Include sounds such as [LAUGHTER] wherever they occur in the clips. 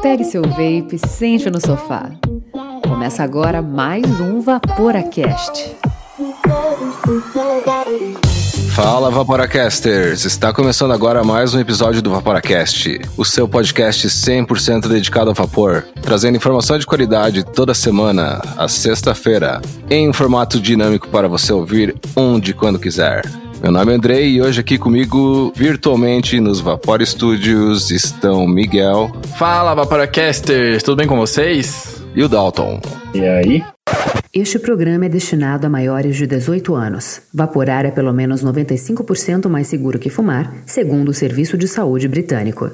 Pegue seu vape, sente no sofá. Começa agora mais um Vaporacast. Fala Vaporacasters! Está começando agora mais um episódio do Vaporacast, o seu podcast 100% dedicado ao vapor, trazendo informação de qualidade toda semana, às sexta-feira, em um formato dinâmico para você ouvir onde e quando quiser. Meu nome é Andrei e hoje aqui comigo, virtualmente nos Vapor Studios, estão Miguel. Fala Vaporacasters, tudo bem com vocês? E o Dalton. E aí? Este programa é destinado a maiores de 18 anos. Vaporar é pelo menos 95% mais seguro que fumar, segundo o Serviço de Saúde Britânico.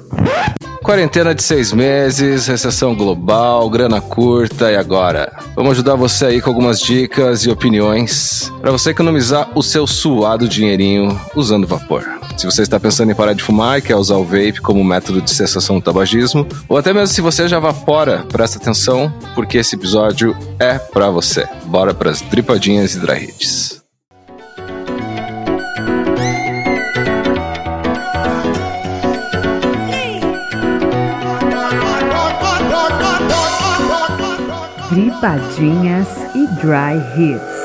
Quarentena de seis meses, recessão global, grana curta e agora? Vamos ajudar você aí com algumas dicas e opiniões para você economizar o seu suado dinheirinho usando vapor. Se você está pensando em parar de fumar e quer usar o vape como método de cessação do tabagismo, ou até mesmo se você já vapora, presta atenção, porque esse episódio é para você. Bora para as dripadinhas e dry hits. Dripadinhas e Dry Hits.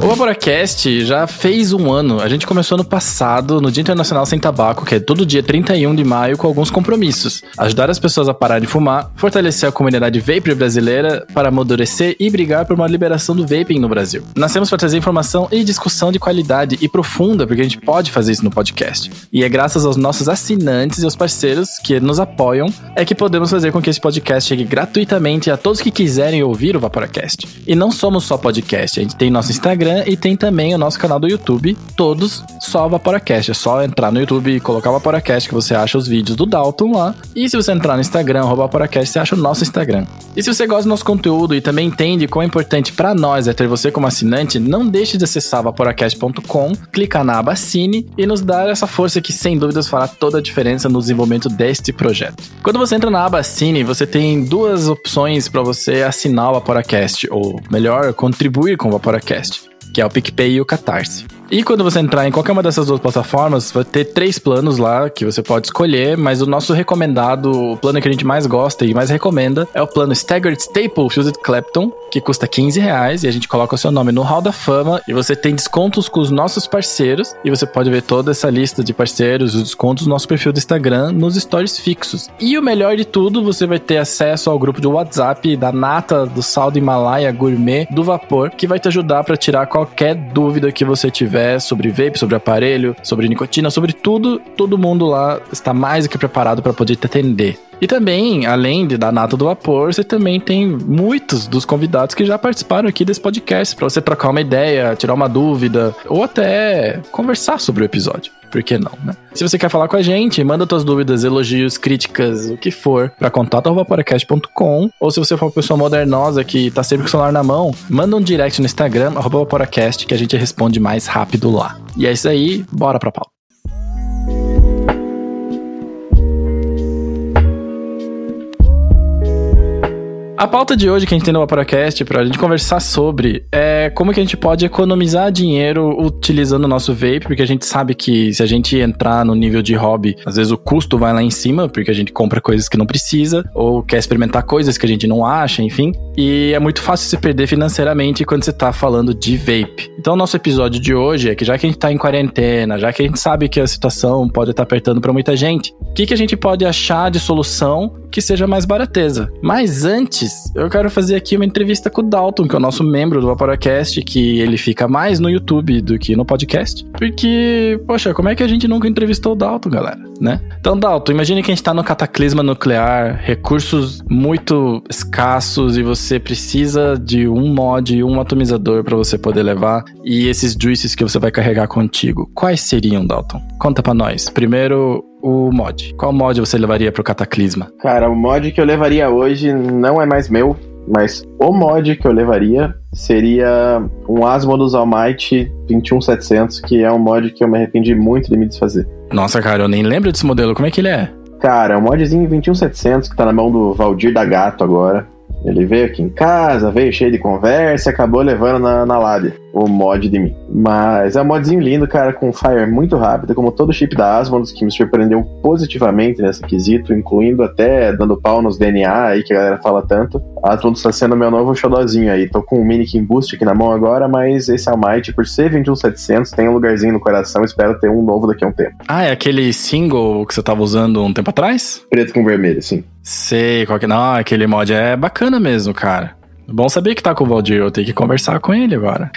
O Vaporacast já fez um ano. A gente começou no passado, no Dia Internacional Sem Tabaco, que é todo dia 31 de maio, com alguns compromissos. Ajudar as pessoas a parar de fumar, fortalecer a comunidade vapor brasileira para amadurecer e brigar por uma liberação do vaping no Brasil. Nascemos para trazer informação e discussão de qualidade e profunda, porque a gente pode fazer isso no podcast. E é graças aos nossos assinantes e aos parceiros que nos apoiam é que podemos fazer com que esse podcast chegue gratuitamente a todos que quiserem ouvir o Vaporacast. E não somos só podcast, a gente tem nosso Instagram e tem também o nosso canal do YouTube, todos só Vaporacast. É só entrar no YouTube e colocar Vaporacast que você acha os vídeos do Dalton lá. E se você entrar no Instagram, Vaporacast, você acha o nosso Instagram. E se você gosta do nosso conteúdo e também entende quão importante para nós é ter você como assinante, não deixe de acessar vaporacast.com, clicar na aba Cine e nos dar essa força que sem dúvidas fará toda a diferença no desenvolvimento deste projeto. Quando você entra na aba Cine, você tem duas opções para você assinar o Vaporacast, ou melhor, contribuir com o Vaporacast que é o PicPay e o Catarse. E quando você entrar em qualquer uma dessas duas plataformas, vai ter três planos lá que você pode escolher, mas o nosso recomendado, o plano que a gente mais gosta e mais recomenda, é o plano Staggered Staple Fused Clapton, que custa 15 reais e a gente coloca o seu nome no Hall da Fama e você tem descontos com os nossos parceiros e você pode ver toda essa lista de parceiros, os descontos no nosso perfil do Instagram, nos stories fixos. E o melhor de tudo, você vai ter acesso ao grupo de WhatsApp da Nata do Sal do Himalaia Gourmet do Vapor, que vai te ajudar para tirar qualquer dúvida que você tiver sobre vape, sobre aparelho, sobre nicotina, sobre tudo, todo mundo lá está mais do que preparado para poder te atender. E também, além de da nata do vapor, você também tem muitos dos convidados que já participaram aqui desse podcast para você trocar uma ideia, tirar uma dúvida ou até conversar sobre o episódio. Por que não, né? Se você quer falar com a gente, manda suas dúvidas, elogios, críticas, o que for, para contato.vaporacast.com ou se você for uma pessoa modernosa que tá sempre com o celular na mão, manda um direct no Instagram, vaporacast, que a gente responde mais rápido lá. E é isso aí, bora pra pauta. A pauta de hoje que a gente tem no Vaporacast pra gente conversar sobre é como que a gente pode economizar dinheiro utilizando o nosso vape, porque a gente sabe que se a gente entrar no nível de hobby, às vezes o custo vai lá em cima, porque a gente compra coisas que não precisa, ou quer experimentar coisas que a gente não acha, enfim. E é muito fácil se perder financeiramente quando você tá falando de vape. Então nosso episódio de hoje é que já que a gente tá em quarentena, já que a gente sabe que a situação pode estar tá apertando para muita gente, o que, que a gente pode achar de solução que seja mais barateza? Mas antes, eu quero fazer aqui uma entrevista com o Dalton, que é o nosso membro do Vaporacast, que ele fica mais no YouTube do que no podcast. Porque, poxa, como é que a gente nunca entrevistou o Dalton, galera, né? Então, Dalton, imagine que a gente tá no cataclisma nuclear, recursos muito escassos e você precisa de um mod e um atomizador para você poder levar e esses juices que você vai carregar contigo. Quais seriam, Dalton? Conta para nós. Primeiro, o mod. Qual mod você levaria pro Cataclisma? Cara, o mod que eu levaria hoje não é mais meu, mas o mod que eu levaria seria um Asmodus Almighty 21700, que é um mod que eu me arrependi muito de me desfazer. Nossa, cara, eu nem lembro desse modelo. Como é que ele é? Cara, é um modzinho 21700 que tá na mão do Valdir da Gato agora. Ele veio aqui em casa, veio cheio de conversa e acabou levando na, na Ládia. O mod de mim. Mas é um modzinho lindo, cara, com fire muito rápido, como todo chip da Asmodus, que me surpreendeu positivamente nesse quesito, incluindo até dando pau nos DNA aí que a galera fala tanto. A Asmodus está sendo meu novo xodózinho aí. Tô com um mini King Boost aqui na mão agora, mas esse Almighty, por ser 21700, tem um lugarzinho no coração, espero ter um novo daqui a um tempo. Ah, é aquele single que você tava usando um tempo atrás? Preto com vermelho, sim. Sei, qual que... Não, aquele mod é bacana mesmo, cara. Bom saber que tá com o Valdir, eu tenho que conversar com ele agora.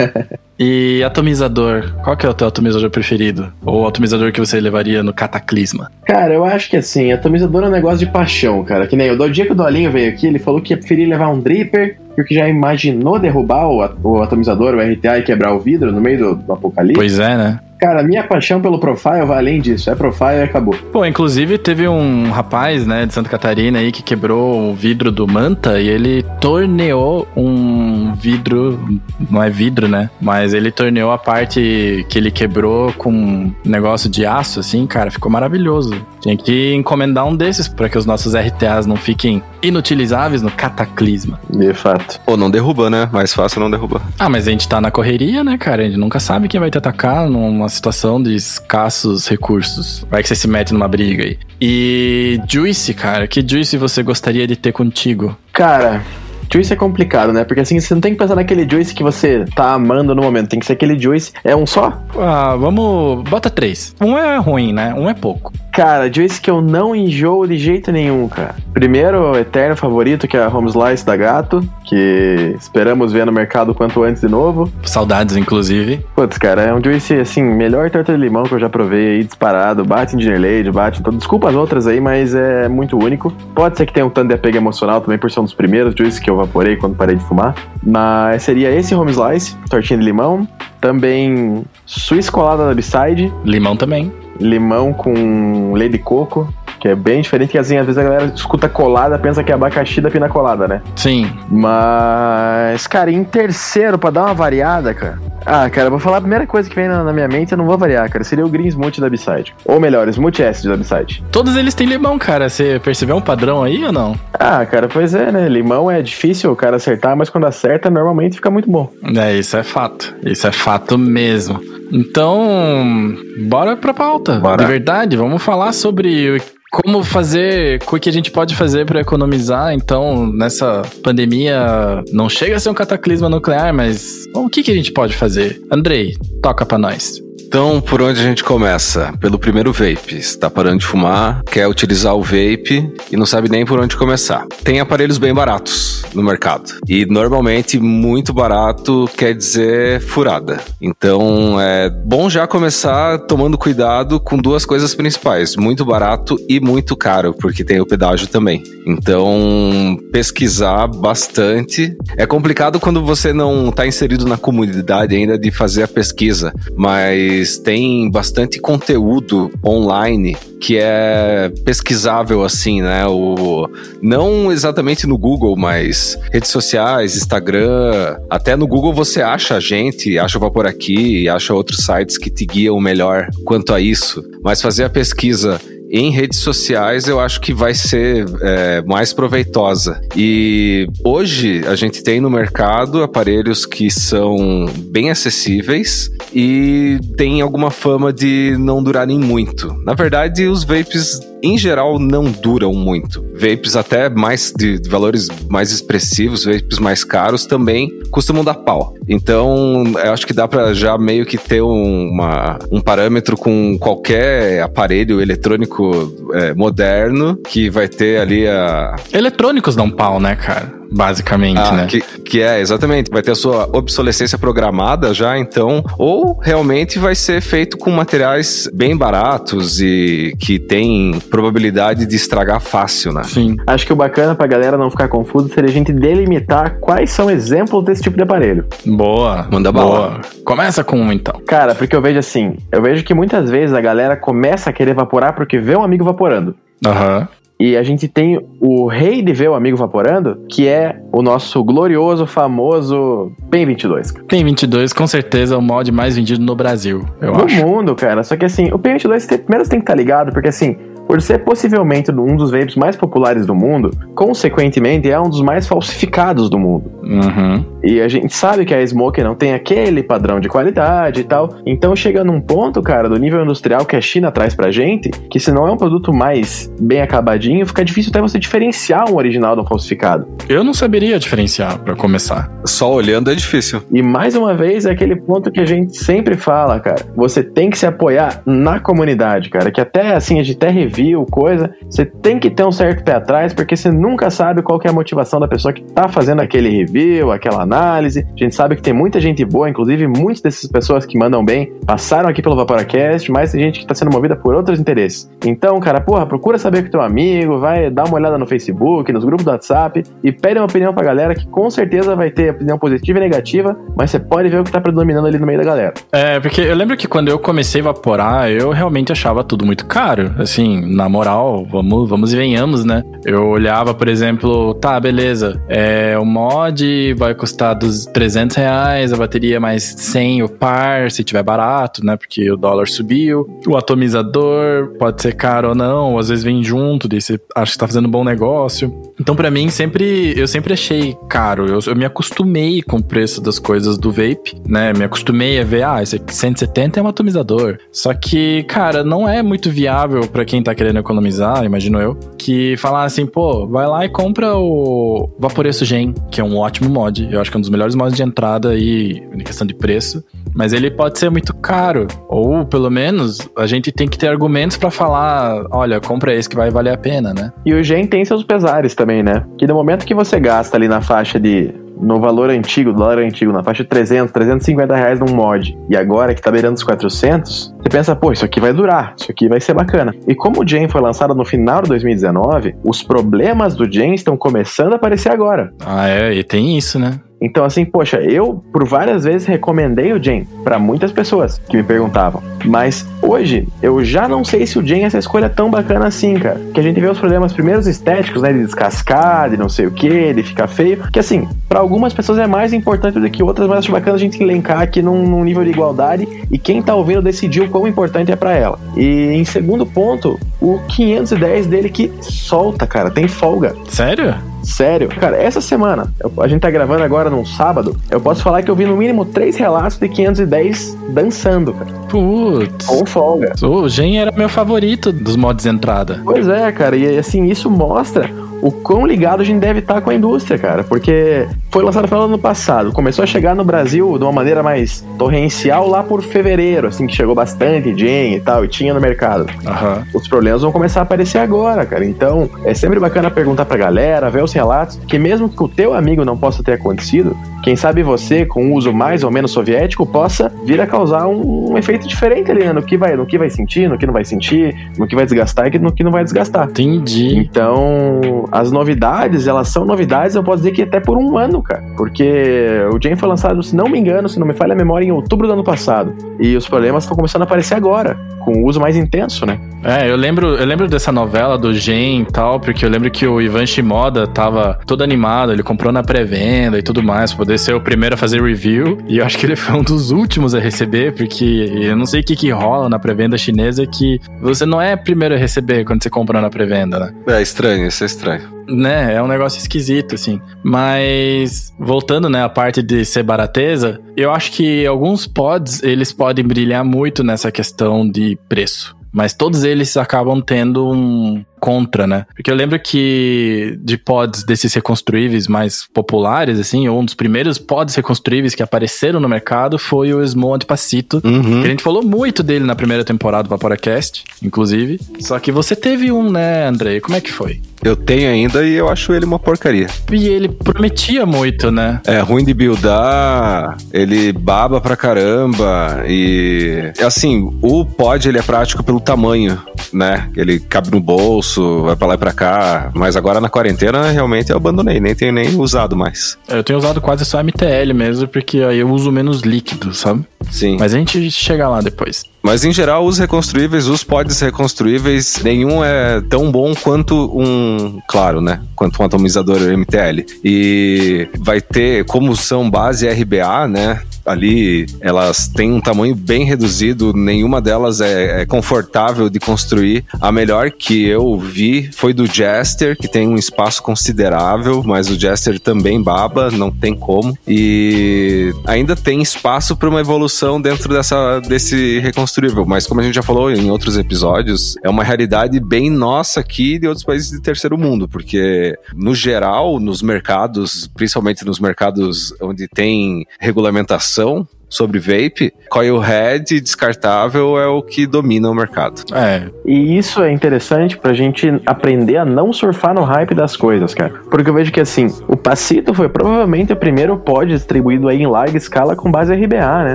[LAUGHS] e atomizador, qual que é o teu atomizador preferido? Ou atomizador que você levaria no cataclisma? Cara, eu acho que assim, atomizador é um negócio de paixão, cara. Que nem o dia que o Dolinho veio aqui, ele falou que ia preferir levar um dripper, porque já imaginou derrubar o, o atomizador, o RTA e quebrar o vidro no meio do, do apocalipse. Pois é, né? Cara, minha paixão pelo Profile vai além disso. É Profile e acabou. Pô, inclusive teve um rapaz, né, de Santa Catarina aí que quebrou o vidro do Manta e ele torneou um vidro, não é vidro, né? Mas ele torneou a parte que ele quebrou com um negócio de aço, assim, cara, ficou maravilhoso. Tinha que encomendar um desses para que os nossos RTAs não fiquem inutilizáveis no cataclisma. De fato. Ou não derruba, né? Mais fácil não derrubar. Ah, mas a gente tá na correria, né, cara? A gente nunca sabe quem vai te atacar numa situação de escassos recursos. Vai que você se mete numa briga aí. E Juice, cara, que Juice você gostaria de ter contigo? Cara, Juice é complicado, né? Porque assim, você não tem que pensar naquele Juice que você tá amando no momento. Tem que ser aquele Juice. É um só? Ah, vamos. Bota três. Um é ruim, né? Um é pouco. Cara, Juice que eu não enjoo de jeito nenhum, cara. Primeiro, eterno favorito, que é a Home Slice da Gato, que esperamos ver no mercado quanto antes de novo. Saudades, inclusive. Putz, cara, é um Juice, assim, melhor torta de limão que eu já provei aí, disparado. Bate em Dinner Lady, bate em todo. Desculpa as outras aí, mas é muito único. Pode ser que tenha um tanto de apego emocional também, por ser um dos primeiros Juice que eu vaporei quando parei de fumar. Mas seria esse Home Slice, tortinha de limão. Também Swiss colada na B-side. Limão também. Limão com leite de coco, que é bem diferente, que assim, às vezes a galera escuta colada, pensa que é abacaxi da pina colada, né? Sim. Mas, cara, em terceiro, pra dar uma variada, cara. Ah, cara, eu vou falar a primeira coisa que vem na, na minha mente, eu não vou variar, cara. Seria o Green Smoothie da B-Side. Ou melhor, Smoothie Acid da B-Side. Todos eles têm limão, cara. Você percebeu um padrão aí ou não? Ah, cara, pois é, né? Limão é difícil o cara acertar, mas quando acerta, normalmente fica muito bom. É, isso é fato. Isso é fato mesmo. Então, bora pra pauta. Bora. De verdade, vamos falar sobre como fazer, o que a gente pode fazer para economizar. Então, nessa pandemia, não chega a ser um cataclisma nuclear, mas o que, que a gente pode fazer? Andrei, toca pra nós. Então, por onde a gente começa? Pelo primeiro vape. Está parando de fumar, quer utilizar o vape e não sabe nem por onde começar. Tem aparelhos bem baratos no mercado. E normalmente muito barato quer dizer furada. Então, é bom já começar tomando cuidado com duas coisas principais: muito barato e muito caro, porque tem o pedágio também. Então, pesquisar bastante. É complicado quando você não está inserido na comunidade ainda de fazer a pesquisa, mas tem bastante conteúdo online que é pesquisável assim, né? O, não exatamente no Google, mas redes sociais, Instagram, até no Google você acha a gente, acha o Vapor Aqui, acha outros sites que te guiam melhor quanto a isso. Mas fazer a pesquisa em redes sociais eu acho que vai ser é, mais proveitosa. E hoje a gente tem no mercado aparelhos que são bem acessíveis e tem alguma fama de não durarem muito. Na verdade, os vapes em geral não duram muito. Vapes até mais de, valores mais expressivos, vapes mais caros também costumam dar pau. Então, eu acho que dá para já meio que ter um, uma, um parâmetro com qualquer aparelho eletrônico é, moderno que vai ter ali a, Eletrônicos dão pau, né, cara? Basicamente, ah, né? que, que é, exatamente. Vai ter a sua obsolescência programada já, então. Ou realmente vai ser feito com materiais bem baratos e que tem probabilidade de estragar fácil, né? Sim. Acho que o bacana pra galera não ficar confuso seria a gente delimitar quais são exemplos desse tipo de aparelho. Boa. Manda boa. bala. Começa com um, então. Cara, porque eu vejo assim, eu vejo que muitas vezes a galera começa a querer vaporar porque vê um amigo vaporando. Aham. E a gente tem o rei de ver o amigo vaporando, que é o nosso glorioso, famoso PEN 22. cara. Tem 22, com certeza, é o mod mais vendido no Brasil, eu no acho. mundo, cara. Só que assim, o PEN 22 tem, primeiro você tem que estar ligado, porque assim, por ser possivelmente um dos vapes mais populares do mundo, consequentemente é um dos mais falsificados do mundo. Uhum. E a gente sabe que a Smoke não tem aquele padrão de qualidade e tal. Então chega num ponto, cara, do nível industrial que a China traz pra gente, que se não é um produto mais bem acabadinho, fica difícil até você diferenciar um original do falsificado. Eu não saberia diferenciar para começar. Só olhando é difícil. E mais uma vez é aquele ponto que a gente sempre fala, cara. Você tem que se apoiar na comunidade, cara. Que até assim, a gente até review, coisa, você tem que ter um certo pé atrás, porque você nunca sabe qual é a motivação da pessoa que tá fazendo aquele review, aquela análise. A gente sabe que tem muita gente boa, inclusive muitas dessas pessoas que mandam bem passaram aqui pelo Vaporacast, mas tem gente que tá sendo movida por outros interesses. Então, cara, porra, procura saber com teu amigo, vai dar uma olhada no Facebook, nos grupos do WhatsApp e pede uma opinião pra galera que com certeza vai ter opinião positiva e negativa, mas você pode ver o que tá predominando ali no meio da galera. É, porque eu lembro que quando eu comecei a evaporar, eu realmente achava tudo muito caro. Assim, na moral, vamos, vamos e venhamos, né? Eu olhava, por exemplo, tá, beleza, é, o mod vai custar dos 300 reais, a bateria mais 100 o par, se tiver barato, né? Porque o dólar subiu. O atomizador pode ser caro ou não, ou às vezes vem junto, daí você acha que tá fazendo um bom negócio. Então, para mim, sempre eu sempre achei caro. Eu, eu, me acostumei com o preço das coisas do vape, né? Me acostumei a ver, ah, esse aqui 170 é um atomizador. Só que, cara, não é muito viável para quem tá querendo economizar, imagino eu, que falar assim, pô, vai lá e compra o Vaporeço Gen, que é um ótimo mod. Eu acho que é um dos melhores mods de entrada aí, em questão de preço. Mas ele pode ser muito caro. Ou, pelo menos, a gente tem que ter argumentos para falar, olha, compra esse que vai valer a pena, né? E o Gen tem seus pesares também, né? Que no momento que você gasta ali na faixa de no valor antigo, dólar antigo, na faixa de 300, 350 reais num mod, e agora que tá beirando os 400, você pensa, pô, isso aqui vai durar, isso aqui vai ser bacana. E como o Jane foi lançado no final de 2019, os problemas do Jane estão começando a aparecer agora. Ah, é, e tem isso, né? Então, assim, poxa, eu por várias vezes recomendei o Jen para muitas pessoas que me perguntavam. Mas hoje, eu já não sei se o Jen é essa escolha tão bacana assim, cara. Que a gente vê os problemas primeiros estéticos, né? De descascar, de não sei o que, de ficar feio. Que assim, para algumas pessoas é mais importante do que outras, mas acho bacana a gente elencar aqui num, num nível de igualdade e quem tá ouvindo decidiu quão importante é para ela. E em segundo ponto, o 510 dele que solta, cara, tem folga. Sério? Sério. Cara, essa semana, eu, a gente tá gravando agora num sábado, eu posso falar que eu vi no mínimo três relatos de 510 dançando, cara. Putz. Com folga. O Gen era meu favorito dos mods entrada. Pois é, cara, e assim, isso mostra o quão ligado a gente deve estar com a indústria, cara. Porque foi lançado no final do ano passado. Começou a chegar no Brasil de uma maneira mais torrencial lá por fevereiro, assim, que chegou bastante gen e tal, e tinha no mercado. Uhum. Os problemas vão começar a aparecer agora, cara. Então, é sempre bacana perguntar pra galera, ver os relatos, que mesmo que o teu amigo não possa ter acontecido, quem sabe você, com um uso mais ou menos soviético, possa vir a causar um, um efeito diferente ali, né? No que, vai, no que vai sentir, no que não vai sentir, no que vai desgastar e no que não vai desgastar. Entendi. Então, as novidades, elas são novidades, eu posso dizer que até por um ano, cara. Porque o Jane foi lançado, se não me engano, se não me falha a memória, em outubro do ano passado. E os problemas estão começando a aparecer agora, com o uso mais intenso, né? É, eu lembro, eu lembro dessa novela do Gen e tal, porque eu lembro que o Ivan Shimoda tava todo animado, ele comprou na pré-venda e tudo mais, pra poder ser o primeiro a fazer review. E eu acho que ele foi um dos últimos a receber, porque eu não sei o que, que rola na pré-venda chinesa que você não é primeiro a receber quando você compra na pré-venda, né? É estranho, isso é estranho. Né, é um negócio esquisito, assim. Mas, voltando, né, a parte de ser barateza, eu acho que alguns pods, eles podem brilhar muito nessa questão de preço. Mas todos eles acabam tendo um contra, né? Porque eu lembro que de pods desses reconstruíveis mais populares, assim, ou um dos primeiros pods reconstruíveis que apareceram no mercado foi o Smo Antipacito. Uhum. Que a gente falou muito dele na primeira temporada do Vaporacast, inclusive. Só que você teve um, né, Andrei? Como é que foi? Eu tenho ainda e eu acho ele uma porcaria. E ele prometia muito, né? É ruim de buildar, ele baba pra caramba e assim, o pod ele é prático pelo tamanho, né? Ele cabe no bolso, vai pra lá e pra cá, mas agora na quarentena realmente eu abandonei, nem tenho nem usado mais. Eu tenho usado quase só MTL mesmo, porque aí eu uso menos líquido, sabe? Sim. Mas a gente chega lá depois. Mas em geral, os reconstruíveis, os pods reconstruíveis, nenhum é tão bom quanto um, claro, né? Quanto um atomizador MTL. E vai ter, como são base RBA, né? Ali, elas têm um tamanho bem reduzido, nenhuma delas é, é confortável de construir. A melhor que eu vi foi do Jester, que tem um espaço considerável, mas o Jester também baba, não tem como. E ainda tem espaço para uma evolução dentro dessa, desse reconstruível, mas como a gente já falou em outros episódios, é uma realidade bem nossa aqui de outros países de terceiro mundo, porque no geral, nos mercados, principalmente nos mercados onde tem regulamentação, ação sobre vape, coilhead descartável é o que domina o mercado. É. E isso é interessante pra gente aprender a não surfar no hype das coisas, cara. Porque eu vejo que assim, o Pacito foi provavelmente o primeiro pod distribuído aí em larga escala com base RBA, né?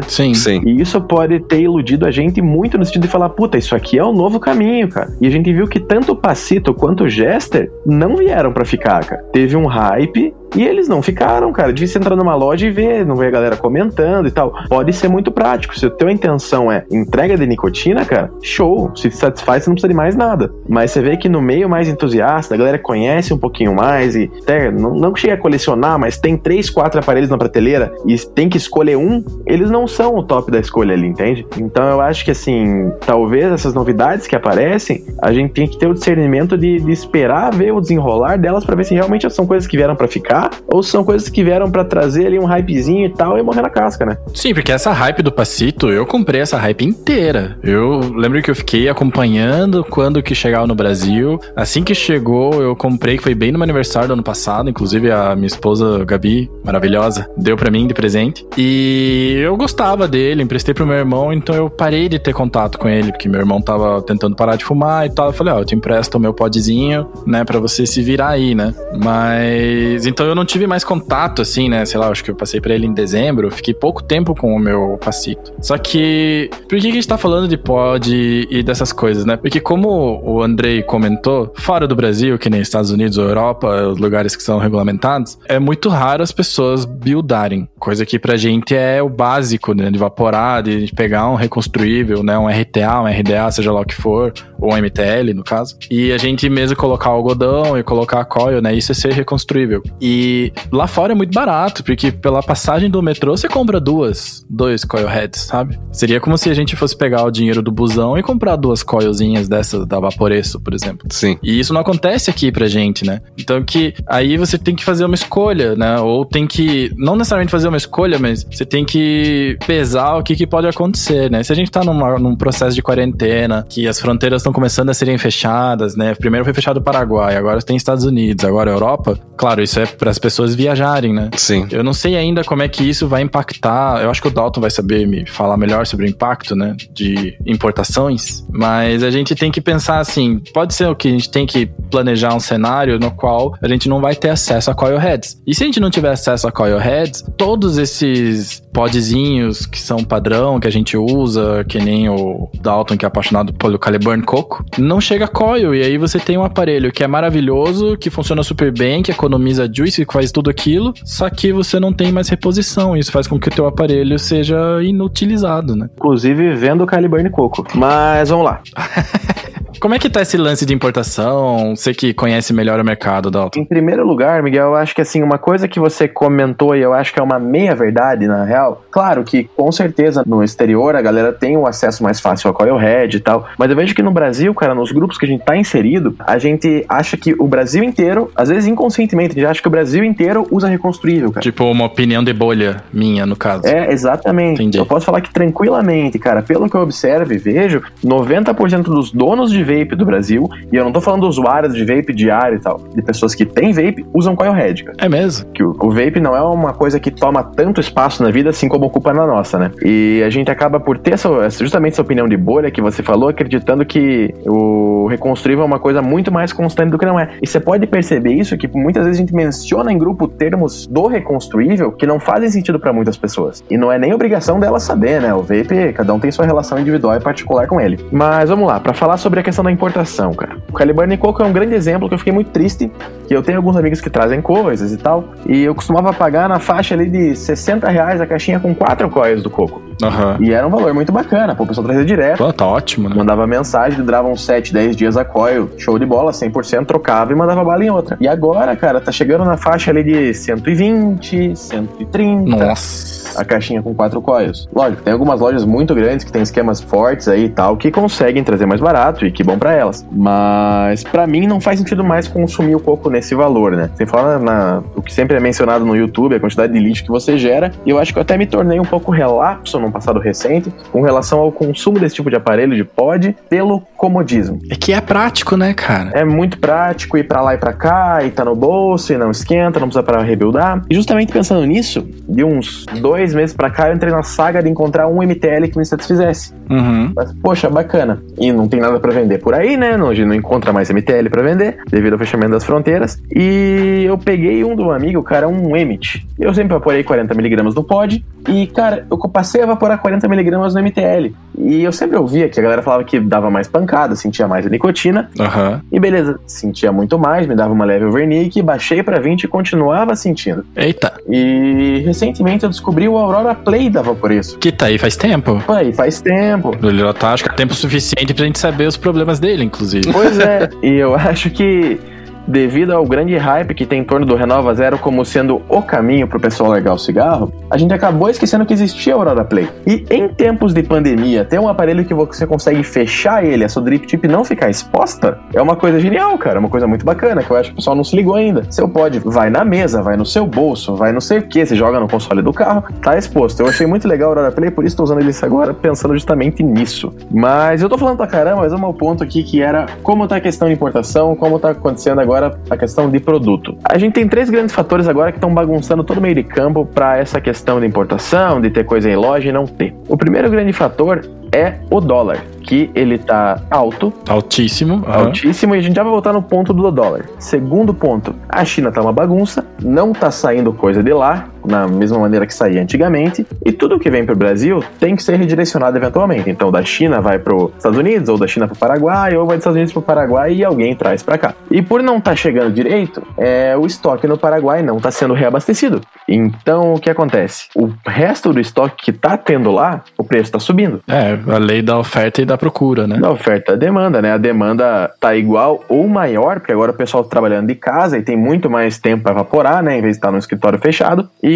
Sim. Sim. E isso pode ter iludido a gente muito no sentido de falar, puta, isso aqui é o novo caminho, cara. E a gente viu que tanto o Pacito quanto o Jester não vieram para ficar, cara. Teve um hype e eles não ficaram, cara. De você entrar numa loja e ver, não ver a galera comentando e tal. Pode ser muito prático. Se a tua intenção é entrega de nicotina, cara, show. Se te satisfaz, você não precisa de mais nada. Mas você vê que no meio mais entusiasta, a galera conhece um pouquinho mais e até não, não chega a colecionar, mas tem três, quatro aparelhos na prateleira e tem que escolher um, eles não são o top da escolha ali, entende? Então eu acho que assim, talvez essas novidades que aparecem, a gente tem que ter o discernimento de, de esperar ver o desenrolar delas para ver se realmente são coisas que vieram para ficar ou são coisas que vieram para trazer ali um hypezinho e tal e morrer na casca, né? Sim, porque essa hype do Passito, eu comprei essa hype inteira. Eu lembro que eu fiquei acompanhando quando que chegava no Brasil. Assim que chegou, eu comprei, que foi bem no meu aniversário do ano passado, inclusive a minha esposa Gabi, maravilhosa, deu para mim de presente. E eu gostava dele, emprestei pro meu irmão, então eu parei de ter contato com ele, porque meu irmão tava tentando parar de fumar e tal. Eu falei, ó, oh, eu te empresto o meu podzinho, né, para você se virar aí, né? Mas então eu não tive mais contato, assim, né? Sei lá, acho que eu passei para ele em dezembro. Fiquei pouco tempo com o meu passito. Só que, por que a gente tá falando de pod e dessas coisas, né? Porque como o Andrei comentou, fora do Brasil, que nem Estados Unidos ou Europa, os lugares que são regulamentados, é muito raro as pessoas buildarem. Coisa que pra gente é o básico, né? De evaporar, de pegar um reconstruível, né? Um RTA, um RDA, seja lá o que for, ou um MTL, no caso. E a gente mesmo colocar o algodão e colocar a coil, né? Isso é ser reconstruível. E lá fora é muito barato, porque pela passagem do metrô você compra duas, dois coil heads, sabe? Seria como se a gente fosse pegar o dinheiro do busão e comprar duas coilzinhas dessas da Vaporeço, por exemplo. Sim. E isso não acontece aqui pra gente, né? Então que aí você tem que fazer uma escolha, né? Ou tem que, não necessariamente fazer uma escolha, mas você tem que pesar o que, que pode acontecer, né? Se a gente tá numa, num processo de quarentena, que as fronteiras estão começando a serem fechadas, né? Primeiro foi fechado o Paraguai, agora tem Estados Unidos, agora Europa. Claro, isso é para as pessoas viajarem, né? Sim. Eu não sei ainda como é que isso vai impactar. Eu acho que o Dalton vai saber me falar melhor sobre o impacto, né? De importações. Mas a gente tem que pensar assim: pode ser o que a gente tem que planejar um cenário no qual a gente não vai ter acesso a coil heads. E se a gente não tiver acesso a coil heads, todos esses podzinhos que são padrão, que a gente usa, que nem o Dalton, que é apaixonado pelo Caliburn Coco, não chega coil. E aí você tem um aparelho que é maravilhoso, que funciona super bem, que economiza juice, que faz tudo aquilo, só que você não tem mais reposição. Isso faz com que o teu aparelho seja inutilizado, né? Inclusive vendo o Caliburn Coco. Mas vamos lá. [LAUGHS] Como é que tá esse lance de importação? Você que conhece melhor o mercado, Dalton. Em primeiro lugar, Miguel, eu acho que assim, uma coisa que você comentou e eu acho que é uma meia verdade, na real, claro que com certeza no exterior a galera tem um acesso mais fácil ao Coilhead e tal, mas eu vejo que no Brasil, cara, nos grupos que a gente tá inserido, a gente acha que o Brasil inteiro, às vezes inconscientemente, a gente acha que o Brasil inteiro usa reconstruível, cara. Tipo uma opinião de bolha minha, no caso. É, exatamente. Entendi. Eu posso falar que tranquilamente, cara, pelo que eu observo e vejo, 90% dos donos de vape do Brasil, e eu não tô falando usuários de vape diário e tal, de pessoas que têm vape, usam coilhead, cara. É mesmo? Que o, o, vape não é uma coisa que toma tanto espaço na vida assim como ocupa na nossa, né? E a gente acaba por ter essa, justamente essa opinião de bolha que você falou, acreditando que o reconstruível é uma coisa muito mais constante do que não é. E você pode perceber isso que muitas vezes a gente menciona em grupo termos do reconstruível que não fazem sentido para muitas pessoas. E não é nem obrigação delas saber, né? O vape, cada um tem sua relação individual e particular com ele. Mas vamos lá, para falar sobre a questão da importação, cara. O Caliburn Coco é um grande exemplo que eu fiquei muito triste, que eu tenho alguns amigos que trazem coisas e tal, e eu costumava pagar na faixa ali de 60 reais a caixinha com quatro coils do coco. Aham. E era um valor muito bacana, pô, o pessoal trazia direto. Pô, tá ótimo, né? Mandava mensagem, durava uns 7, 10 dias a coil, show de bola, 100%, trocava e mandava bala em outra. E agora, cara, tá chegando na faixa ali de 120, 130. Nossa. A caixinha com quatro coils. Lógico, tem algumas lojas muito grandes que tem esquemas fortes aí e tal, que conseguem trazer mais barato e que bom pra elas. Mas pra mim não faz sentido mais consumir o coco nesse valor, né? Sem falar na, o que sempre é mencionado no YouTube, a quantidade de lixo que você gera. E eu acho que eu até me tornei um pouco relapso num passado recente com relação ao consumo desse tipo de aparelho de pod pelo comodismo. É que é prático, né, cara? É muito prático ir pra lá e pra cá, e tá no bolso, e não esquenta, não precisa para rebuildar. E justamente pensando nisso, de uns dois meses pra cá, eu entrei na saga de encontrar um MTL que me satisfizesse. Uhum. Mas, poxa, bacana. E não tem nada pra vender por aí, né? Não, não encontra mais MTL pra vender, devido ao fechamento das fronteiras. E eu peguei um do amigo, cara, um Emit. Eu sempre evaporei 40mg no pod. E, cara, eu passei a evaporar 40mg no MTL. E eu sempre ouvia que a galera falava que dava mais pancada, sentia mais a nicotina. Aham. E beleza, sentia muito mais, me dava uma leve overnick, baixei pra 20 e continuava sentindo. Eita. E recentemente eu descobri o Aurora Play da Vaporeço. Que tá aí faz tempo. Pô, aí faz tempo. Ele já tá, acho que é tempo suficiente pra gente saber os problemas dele, inclusive. Pois é, e eu acho que devido ao grande hype que tem em torno do Renova Zero como sendo o caminho pro pessoal largar o cigarro, a gente acabou esquecendo que existia a Aurora Play. E em tempos de pandemia, ter um aparelho que você consegue fechar ele, a sua drip tip não ficar exposta, é uma coisa genial, cara, uma coisa muito bacana, que eu acho que o pessoal não se ligou ainda. Seu pod vai na mesa, vai no seu bolso, vai não sei o que, você joga no console do carro, tá exposto. Eu achei muito legal a Aurora Play, por isso tô usando ele agora, pensando justamente nisso. Mas eu tô falando pra caramba, mas vamos ao ponto aqui que era como tá a questão de importação, como tá acontecendo agora a questão de produto. A gente tem três grandes fatores agora que estão bagunçando todo o meio de campo para essa questão de importação, de ter coisa em loja e não ter. O primeiro grande fator é o dólar, que ele tá alto, Altíssimo. aham. altíssimo, e a gente já vai voltar no ponto do dólar. Segundo ponto, a China tá uma bagunça, não tá saindo coisa de lá, na mesma maneira que saía antigamente, e tudo que vem pro Brasil tem que ser redirecionado eventualmente. Então, da China vai pro Estados Unidos, ou da China pro Paraguai, ou vai dos Estados Unidos pro Paraguai e alguém traz pra cá. E por não tá chegando direito, é, o estoque no Paraguai não tá sendo reabastecido. Então, o que acontece? O resto do estoque que tá tendo lá, o preço tá subindo. É, a lei da oferta e da procura, né? Da oferta e demanda, né? A demanda tá igual ou maior, porque agora o pessoal tá trabalhando de casa e tem muito mais tempo para evaporar, né? Em vez de estar no escritório fechado. E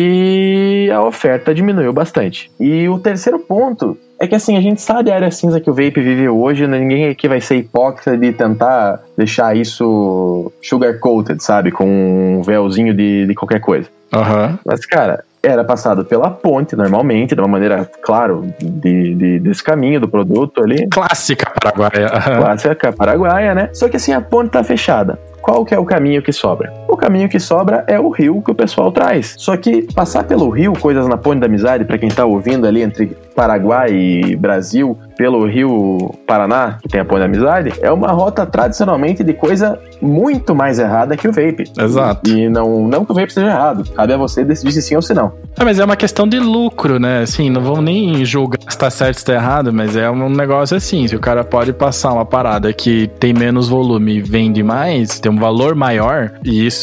a oferta diminuiu bastante. E o terceiro ponto é que assim, a gente sabe a área cinza que o vape vive hoje, né? ninguém aqui vai ser hipócrita de tentar deixar isso sugar coated, sabe? Com um véuzinho de, de qualquer coisa. Aham. Mas, cara, era passado pela ponte normalmente, de uma maneira, claro, de, de- desse caminho do produto ali. Clássica paraguaia. Clássica paraguaia, né? Só que assim, a ponte tá fechada. Qual que é o caminho que sobra? O caminho que sobra é o rio que o pessoal traz. Só que passar pelo rio, coisas na ponte da amizade, pra quem tá ouvindo ali entre Paraguai e Brasil, pelo rio Paraná, que tem a ponte da amizade, é uma rota tradicionalmente de coisa muito mais errada que o vape. Exato. E não, não que o vape seja errado, cabe a você decidir se sim ou se não. É, mas é uma questão de lucro, né? Assim, não vamos nem julgar se tá certo ou se tá errado, mas é um negócio assim. Se o cara pode passar uma parada que tem menos volume e vende mais, tem um valor maior, e isso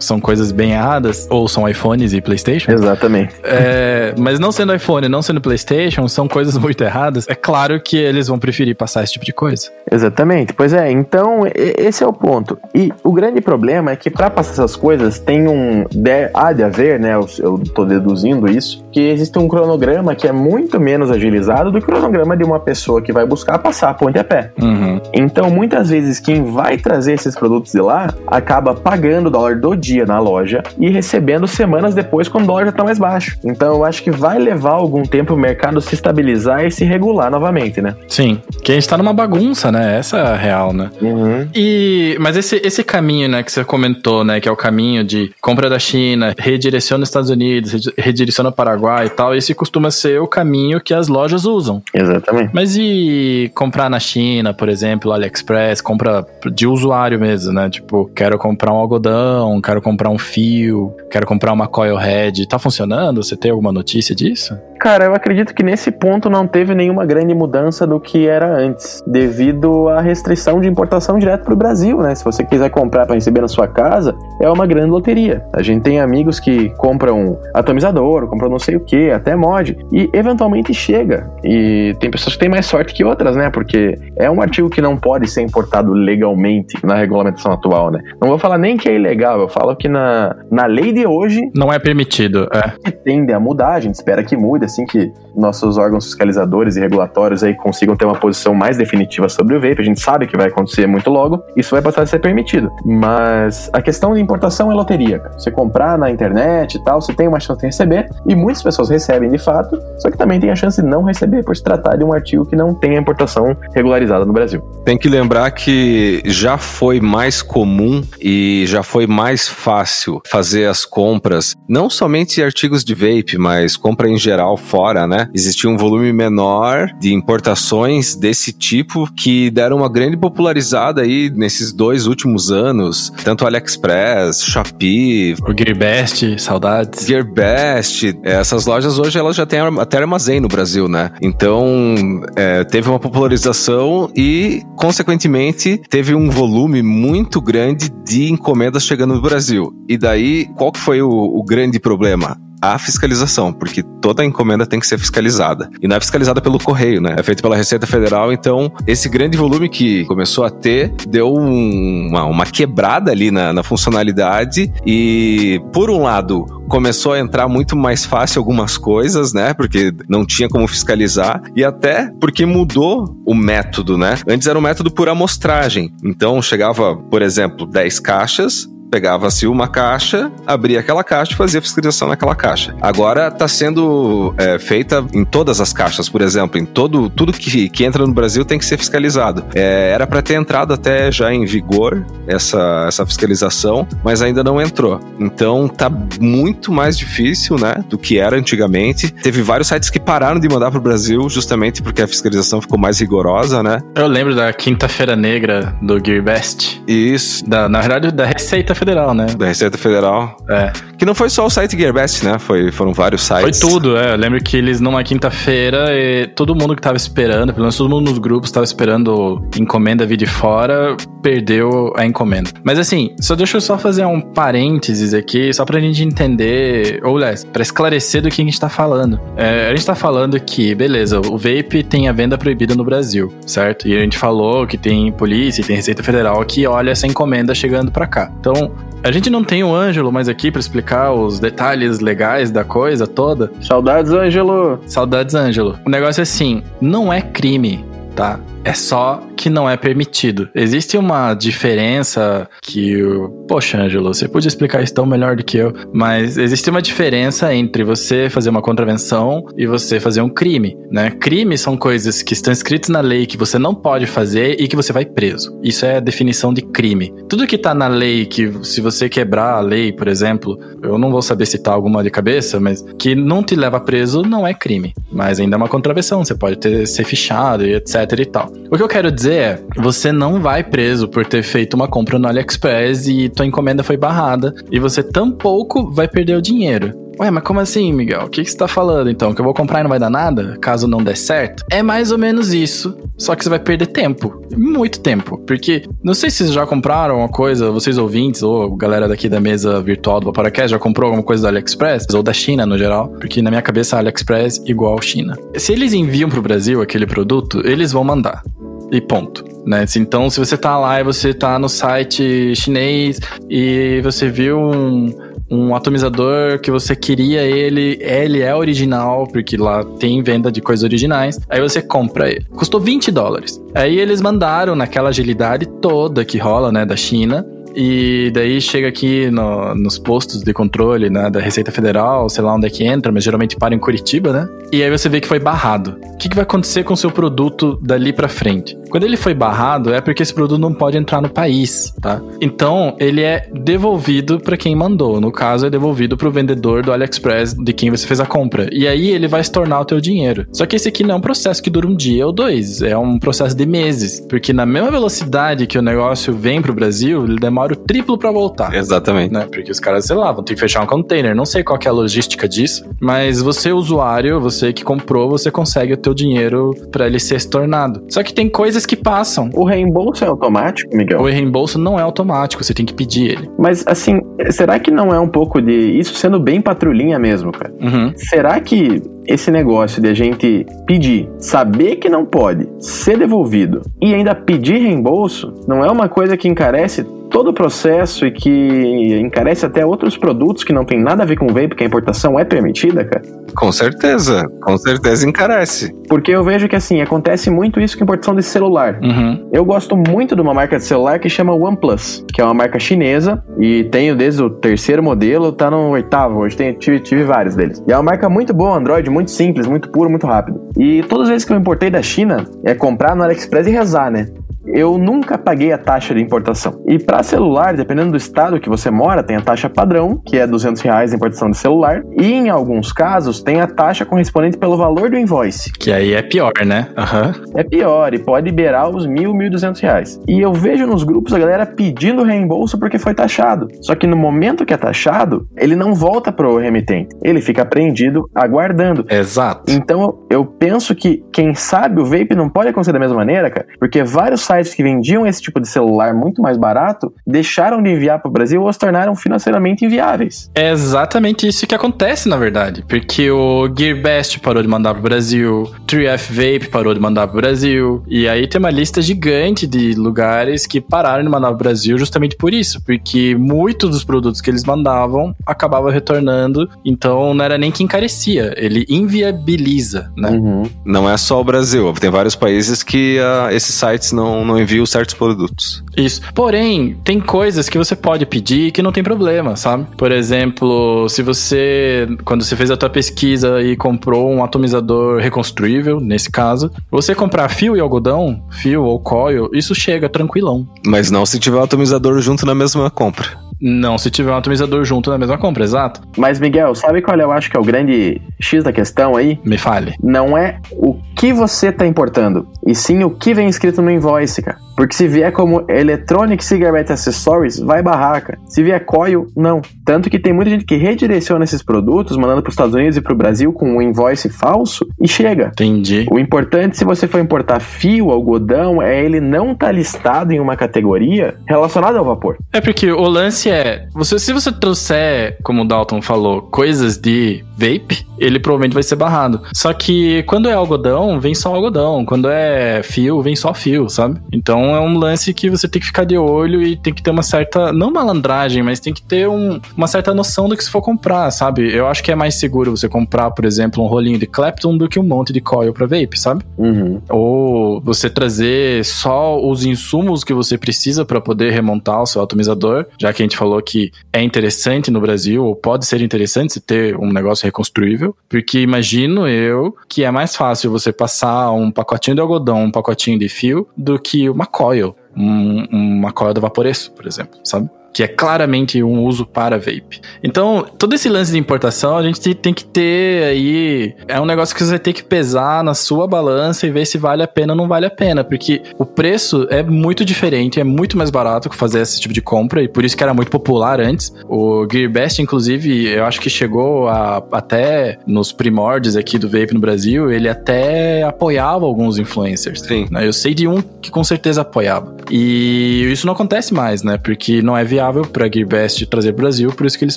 são coisas bem erradas, ou são iPhones e Playstation. Exatamente. É, mas não sendo iPhone, não sendo PlayStation, são coisas muito erradas. É claro que eles vão preferir passar esse tipo de coisa. Exatamente. Pois é, então esse é o ponto. E o grande problema é que para passar essas coisas tem um de, há de haver, né? Eu, eu tô deduzindo isso, que existe um cronograma que é muito menos agilizado do que o cronograma de uma pessoa que vai buscar passar a ponte a pé. Uhum. Então, muitas vezes quem vai trazer esses produtos de lá acaba pagando o dólar do dia na loja e recebendo semanas depois quando o dólar já tá mais baixo. Então, eu acho que vai levar algum tempo o mercado se estabilizar e se regular novamente, né? Sim. Que a gente tá numa bagunça, né? Essa é a real, né? Uhum. E, mas esse, esse caminho, né, que você comentou, né, que é o caminho de compra da China, redireciona os Estados Unidos, redi- redireciona o Paraguai e tal, esse costuma ser o caminho que as lojas usam. Exatamente. Mas e comprar na China, por exemplo, AliExpress, compra de usuário mesmo, né? Tipo, quero comprar um algodão, quero comprar um fio, quero comprar uma coil head. Tá funcionando? Você tem alguma notícia disso? Cara, eu acredito que nesse ponto não teve nenhuma grande mudança do que era antes, devido quanto à restrição de importação direto para o Brasil, né? Se você quiser comprar para receber na sua casa, é uma grande loteria. A gente tem amigos que compram atomizador, compram não sei o que, até mod, e eventualmente chega. E tem pessoas que têm mais sorte que outras, né? Porque é um artigo que não pode ser importado legalmente na regulamentação atual, né? Não vou falar nem que é ilegal, eu falo que na, na lei de hoje. Não é permitido, é. Que tende a mudar, a gente espera que mude, assim que nossos órgãos fiscalizadores e regulatórios aí consigam ter uma posição mais definitiva sobre o vape. A gente sabe que vai acontecer muito logo, isso vai passar a ser permitido. Mas a questão de importação é loteria. Você comprar na internet e tal, você tem uma chance de receber, e muitas pessoas recebem de fato, só que também tem a chance de não receber por se tratar de um artigo que não tem a importação regularizada no Brasil. Tem que lembrar que já foi mais comum e já foi mais fácil fazer as compras, não somente artigos de vape, mas compra em geral fora, né? Existia um volume menor de importações desse tipo que deram uma grande popularizada aí nesses dois últimos anos, tanto AliExpress, Shopee, o Gearbest, saudades. Gearbest, essas lojas hoje elas já têm até armazém no Brasil, né? Então é, teve uma popularização e, consequentemente, teve um volume muito grande de encomendas chegando no Brasil. E daí, qual que foi o, o grande problema? A fiscalização, porque toda encomenda tem que ser fiscalizada. E não é fiscalizada pelo correio, né? É feito pela Receita Federal, então esse grande volume que começou a ter deu um, uma, uma, quebrada ali na, na funcionalidade e, por um lado, começou a entrar muito mais fácil algumas coisas, né? Porque não tinha como fiscalizar e até porque mudou o método, né? Antes era um método por amostragem. Então chegava, por exemplo, 10 caixas, Pegava-se uma caixa, abria aquela caixa e fazia fiscalização naquela caixa. Agora está sendo é, feita em todas as caixas, por exemplo, em todo tudo que, que entra no Brasil tem que ser fiscalizado. É, era para ter entrado até já em vigor essa, essa fiscalização, mas ainda não entrou. Então tá muito mais difícil, né, do que era antigamente. Teve vários sites que pararam de mandar para o Brasil justamente porque a fiscalização ficou mais rigorosa, né? Eu lembro da Quinta-feira Negra do Gearbest. Isso. Da, na verdade, da Receita Federal, né? Da Receita Federal. É. Que não foi só o site Gearbest, né? Foi, foram vários sites. Foi tudo, é. Eu lembro que eles, numa quinta-feira, todo mundo que tava esperando, pelo menos todo mundo nos grupos tava esperando encomenda vir de fora, perdeu a encomenda. Mas assim, só deixa eu só fazer um parênteses aqui, só pra gente entender, ou less, pra esclarecer do que a gente tá falando. É, a gente tá falando que, beleza, o vape tem a venda proibida no Brasil, certo? E a gente falou que tem polícia e tem Receita Federal que olha essa encomenda chegando pra cá. Então, a gente não tem o Ângelo mais aqui para explicar os detalhes legais da coisa toda. Saudades, Ângelo! Saudades, Ângelo. O negócio é assim: não é crime, tá? É só que não é permitido. Existe uma diferença que. Poxa, Ângelo, você podia explicar isso tão melhor do que eu. Mas existe uma diferença entre você fazer uma contravenção e você fazer um crime, né? Crimes são coisas que estão escritas na lei que você não pode fazer e que você vai preso. Isso é a definição de crime. Tudo que tá na lei, que se você quebrar a lei, por exemplo, eu não vou saber citar alguma de cabeça, mas que não te leva preso não é crime. Mas ainda é uma contravenção. Você pode ter, ser fichado e etc e tal. O que eu quero dizer é, você não vai preso por ter feito uma compra no AliExpress e tua encomenda foi barrada, e você tampouco vai perder o dinheiro. Ué, mas como assim, Miguel? O que, que você tá falando então? Que eu vou comprar e não vai dar nada? Caso não der certo? É mais ou menos isso. Só que você vai perder tempo. Muito tempo. Porque, não sei se vocês já compraram uma coisa, vocês ouvintes, ou galera daqui da mesa virtual do Vaporacast, já comprou alguma coisa da AliExpress? Ou da China no geral? Porque na minha cabeça, AliExpress igual China. Se eles enviam pro Brasil aquele produto, eles vão mandar e ponto. Né? Então, se você tá lá e você tá no site chinês e você viu um, um atomizador que você queria ele, ele é original, porque lá tem venda de coisas originais. Aí você compra ele. Custou 20 dólares. Aí eles mandaram naquela agilidade toda que rola, né, da China. E daí chega aqui no, nos postos de controle né, da Receita Federal, sei lá onde é que entra, mas geralmente para em Curitiba, né? E aí você vê que foi barrado. O que, que vai acontecer com o seu produto dali para frente? Quando ele foi barrado, é porque esse produto não pode entrar no país, tá? Então, ele é devolvido para quem mandou. No caso, é devolvido para o vendedor do AliExpress de quem você fez a compra. E aí ele vai se tornar o teu dinheiro. Só que esse aqui não é um processo que dura um dia ou dois, é um processo de meses, porque na mesma velocidade que o negócio vem pro Brasil, ele demora demora o triplo para voltar. Exatamente. Né? Porque os caras, sei lá, vão ter que fechar um container. Não sei qual é a logística disso, mas você, usuário, você que comprou, você consegue o teu dinheiro para ele ser estornado. Só que tem coisas que passam. O reembolso é automático, Miguel? O reembolso não é automático, você tem que pedir ele. Mas, assim, será que não é um pouco de. Isso sendo bem patrulhinha mesmo, cara? Uhum. Será que esse negócio de a gente pedir, saber que não pode, ser devolvido e ainda pedir reembolso, não é uma coisa que encarece todo o processo e que encarece até outros produtos que não tem nada a ver com vape, porque a importação é permitida, cara? Com certeza, com certeza encarece. Porque eu vejo que assim, acontece muito isso com importação de celular. Uhum. Eu gosto muito de uma marca de celular que chama OnePlus, que é uma marca chinesa e tenho desde o terceiro modelo, tá no oitavo, hoje tenho, tive, tive vários deles. E é uma marca muito boa, Android, muito simples, muito puro, muito rápido. E todas as vezes que eu importei da China, é comprar no AliExpress e rezar, né? Eu nunca paguei a taxa de importação. E para celular, dependendo do estado que você mora, tem a taxa padrão, que é 200 reais de importação de celular, e em alguns casos tem a taxa correspondente pelo valor do invoice. Que aí é pior, né? Uhum. É pior, e pode beirar os mil, mil duzentos reais. E eu vejo nos grupos a galera pedindo reembolso porque foi taxado. Só que no momento que é taxado, ele não volta pro remitente. Ele fica apreendido aguardando. Exato. Então eu penso que, quem sabe, o vape não pode acontecer da mesma maneira, cara, porque vários sites que vendiam esse tipo de celular muito mais barato deixaram de enviar para o Brasil ou se tornaram financeiramente inviáveis. É exatamente isso que acontece, na verdade. Porque o GearBest parou de mandar para o Brasil, 3F Vape parou de mandar para o Brasil, e aí tem uma lista gigante de lugares que pararam de mandar para o Brasil justamente por isso, porque muitos dos produtos que eles mandavam acabavam retornando, então não era nem que encarecia, ele inviabiliza, né? Uhum. Não é só o Brasil, tem vários países que uh, esses sites não, não enviam certos produtos. Isso. Porém, tem coisas que você pode pedir que não tem problema, sabe? Por exemplo, se você, quando você fez a tua pesquisa e comprou um atomizador reconstruível, nesse caso, você comprar fio e algodão, fio ou coil, isso chega tranquilão. Mas não se tiver o atomizador junto na mesma compra. Não, se tiver um atomizador junto na mesma compra, exato. Mas, Miguel, sabe qual eu acho que é o grande X da questão aí? Me fale. Não é o que você tá importando, e sim o que vem escrito no invoice, cara. Porque se vier como Electronic Cigarette Accessories, vai barraca. Se vier coil, não. Tanto que tem muita gente que redireciona esses produtos, mandando para os Estados Unidos e para o Brasil com um invoice falso e chega. Entendi. O importante, se você for importar fio, algodão, é ele não estar tá listado em uma categoria relacionada ao vapor. É porque o lance é, você, se você trouxer, como o Dalton falou, coisas de vape, ele provavelmente vai ser barrado. Só que quando é algodão, vem só algodão. Quando é fio, vem só fio, sabe? Então é um lance que você tem que ficar de olho e tem que ter uma certa, não malandragem, mas tem que ter um, uma certa noção do que se for comprar, sabe? Eu acho que é mais seguro você comprar, por exemplo, um rolinho de Clapton do que um monte de coil para vape, sabe? Uhum. Ou você trazer só os insumos que você precisa para poder remontar o seu atomizador, já que a gente falou que é interessante no Brasil, ou pode ser interessante se ter um negócio reconstruível, porque imagino eu que é mais fácil você passar um pacotinho de algodão, um pacotinho de fio, do que uma coil, um, uma coil da Vaporeço, por exemplo, sabe? Que é claramente um uso para vape. Então, todo esse lance de importação, a gente tem que ter aí. É um negócio que você ter que pesar na sua balança e ver se vale a pena ou não vale a pena, porque o preço é muito diferente, é muito mais barato que fazer esse tipo de compra, e por isso que era muito popular antes. O GearBest, inclusive, eu acho que chegou a, até nos primórdios aqui do vape no Brasil, ele até apoiava alguns influencers. Sim. Né? Eu sei de um que com certeza apoiava. E isso não acontece mais, né? Porque não é viável viável para a Gearbest trazer Brasil, por isso que eles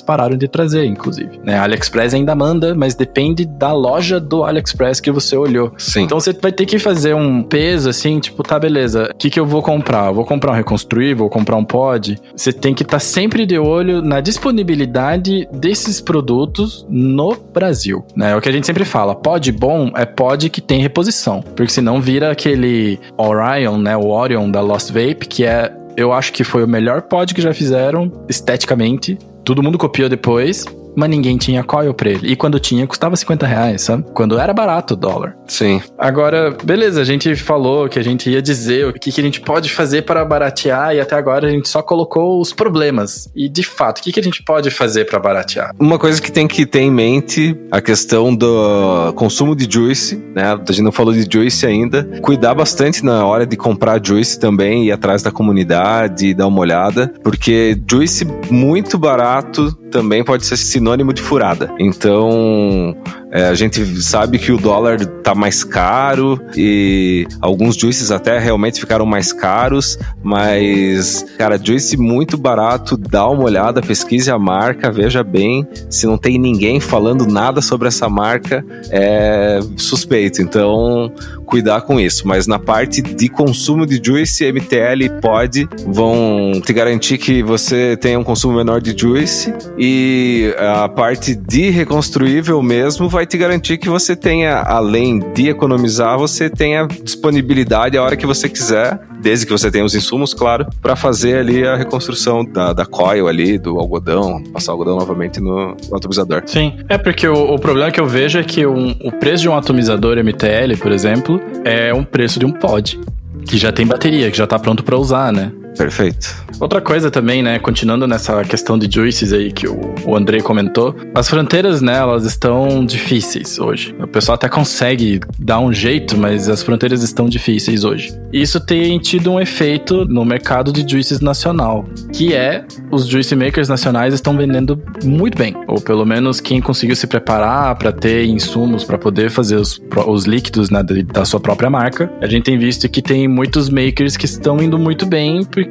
pararam de trazer, inclusive. Né? A AliExpress ainda manda, mas depende da loja do AliExpress que você olhou. Sim. Então você vai ter que fazer um peso assim, tipo, tá, beleza, o que, que eu vou comprar? Eu vou comprar um reconstruir, vou comprar um pod? Você tem que estar tá sempre de olho na disponibilidade desses produtos no Brasil. Né? É o que a gente sempre fala, pod bom é pod que tem reposição, porque senão vira aquele Orion, né, o Orion da Lost Vape, que é eu acho que foi o melhor pod que já fizeram, esteticamente. Todo mundo copiou depois. Mas ninguém tinha coil pra ele. E quando tinha, custava 50 reais, sabe? Quando era barato o dólar. Sim. Agora, beleza, a gente falou que a gente ia dizer o que, que a gente pode fazer para baratear e até agora a gente só colocou os problemas. E de fato, o que, que a gente pode fazer para baratear? Uma coisa que tem que ter em mente a questão do consumo de juice, né? A gente não falou de juice ainda. Cuidar bastante na hora de comprar juice também, ir atrás da comunidade, dar uma olhada, porque juice muito barato também pode ser sinônimo de furada. Então, é, a gente sabe que o dólar tá mais caro e alguns juices até realmente ficaram mais caros, mas, cara, juice muito barato, dá uma olhada, pesquise a marca, veja bem. Se não tem ninguém falando nada sobre essa marca, é suspeito. Então, cuidar com isso. Mas na parte de consumo de juice, MTL pode, vão te garantir que você tenha um consumo menor de juice e a parte de reconstruível mesmo vai te garantir que você tenha, além de economizar, você tenha disponibilidade a hora que você quiser, desde que você tenha os insumos, claro, para fazer ali a reconstrução da, da coil ali, do algodão, passar o algodão novamente no, no atomizador. Sim, é porque o, o, problema que eu vejo é que um, o preço de um atomizador MTL, por exemplo, é um preço de um pod, que já tem bateria, que já tá pronto para usar, né? Perfeito. Outra coisa também, né, continuando nessa questão de juices aí que o, o Andrei comentou, as fronteiras, né, elas estão difíceis hoje. O pessoal até consegue dar um jeito, mas as fronteiras estão difíceis hoje. Isso tem tido um efeito no mercado de juices nacional, que é os juice makers nacionais estão vendendo muito bem, ou pelo menos quem conseguiu se preparar para ter insumos para poder fazer os, os líquidos né, da sua própria marca. A gente tem visto que tem muitos makers que estão indo muito bem porque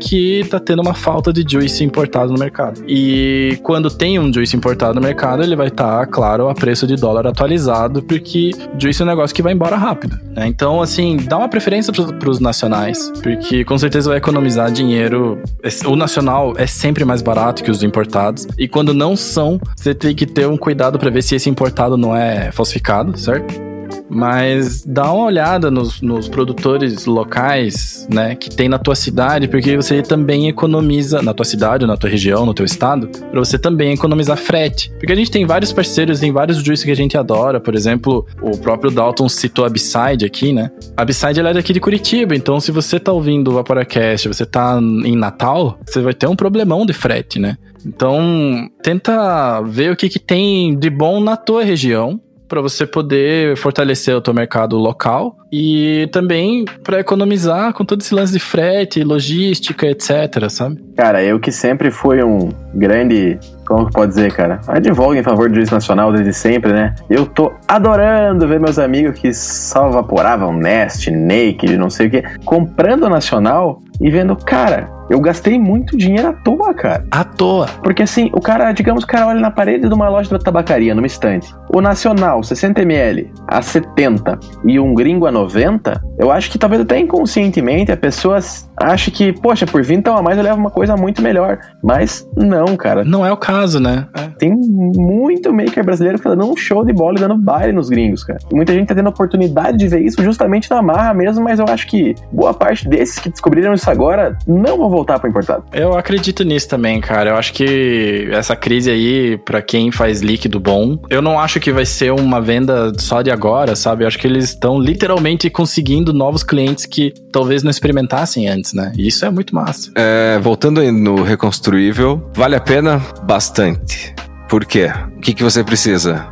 tá tendo uma falta de juice importado no mercado. E quando tem um juice importado no mercado, ele vai estar, tá, claro, a preço de dólar atualizado, porque juice é um negócio que vai embora rápido. Né? Então, assim, dá uma preferência para os nacionais, porque com certeza vai economizar dinheiro. O nacional é sempre mais barato que os importados. E quando não são, você tem que ter um cuidado para ver se esse importado não é falsificado, certo? Mas dá uma olhada nos, nos produtores locais, né, que tem na tua cidade, porque você também economiza, na tua cidade, na tua região, no teu estado, para você também economizar frete. Porque a gente tem vários parceiros, tem vários juízes que a gente adora, por exemplo, o próprio Dalton citou a Abside aqui, né? A Abside ela é daqui de Curitiba, então se você tá ouvindo o Vaporacast, você tá em Natal, você vai ter um problemão de frete, né? Então, tenta ver o que, que tem de bom na tua região para você poder fortalecer o teu mercado local e também para economizar com todo esse lance de frete, logística, etc, sabe? Cara, eu que sempre fui um grande como que pode dizer, cara? Advoga em favor do juiz nacional desde sempre, né? Eu tô adorando ver meus amigos que só vaporavam Nest, Naked, não sei o que, comprando nacional e vendo, cara, eu gastei muito dinheiro à toa, cara. À toa. Porque assim, o cara, digamos, o cara olha na parede de uma loja de tabacaria, numa estante. O nacional, 60ml, a 70 e um gringo a 90, eu acho que talvez até inconscientemente a pessoa acha que, poxa, por 20 a mais eu levo uma coisa muito melhor. Mas não, cara. Não é o caso, né? É. Tem muito maker brasileiro que tá dando um show de bola e dando baile nos gringos, cara. Muita gente tá tendo a oportunidade de ver isso justamente na marra mesmo, mas eu acho que boa parte desses que descobriram isso agora não vão voltar para importado. Eu acredito nisso também, cara. Eu acho que essa crise aí, para quem faz líquido bom, eu não acho que vai ser uma venda só de agora, sabe? Eu acho que eles estão literalmente conseguindo novos clientes que talvez não experimentassem antes, né? E isso é muito massa. É, voltando aí no reconstruível, vale a pena bastante. Por quê? O que, que você precisa?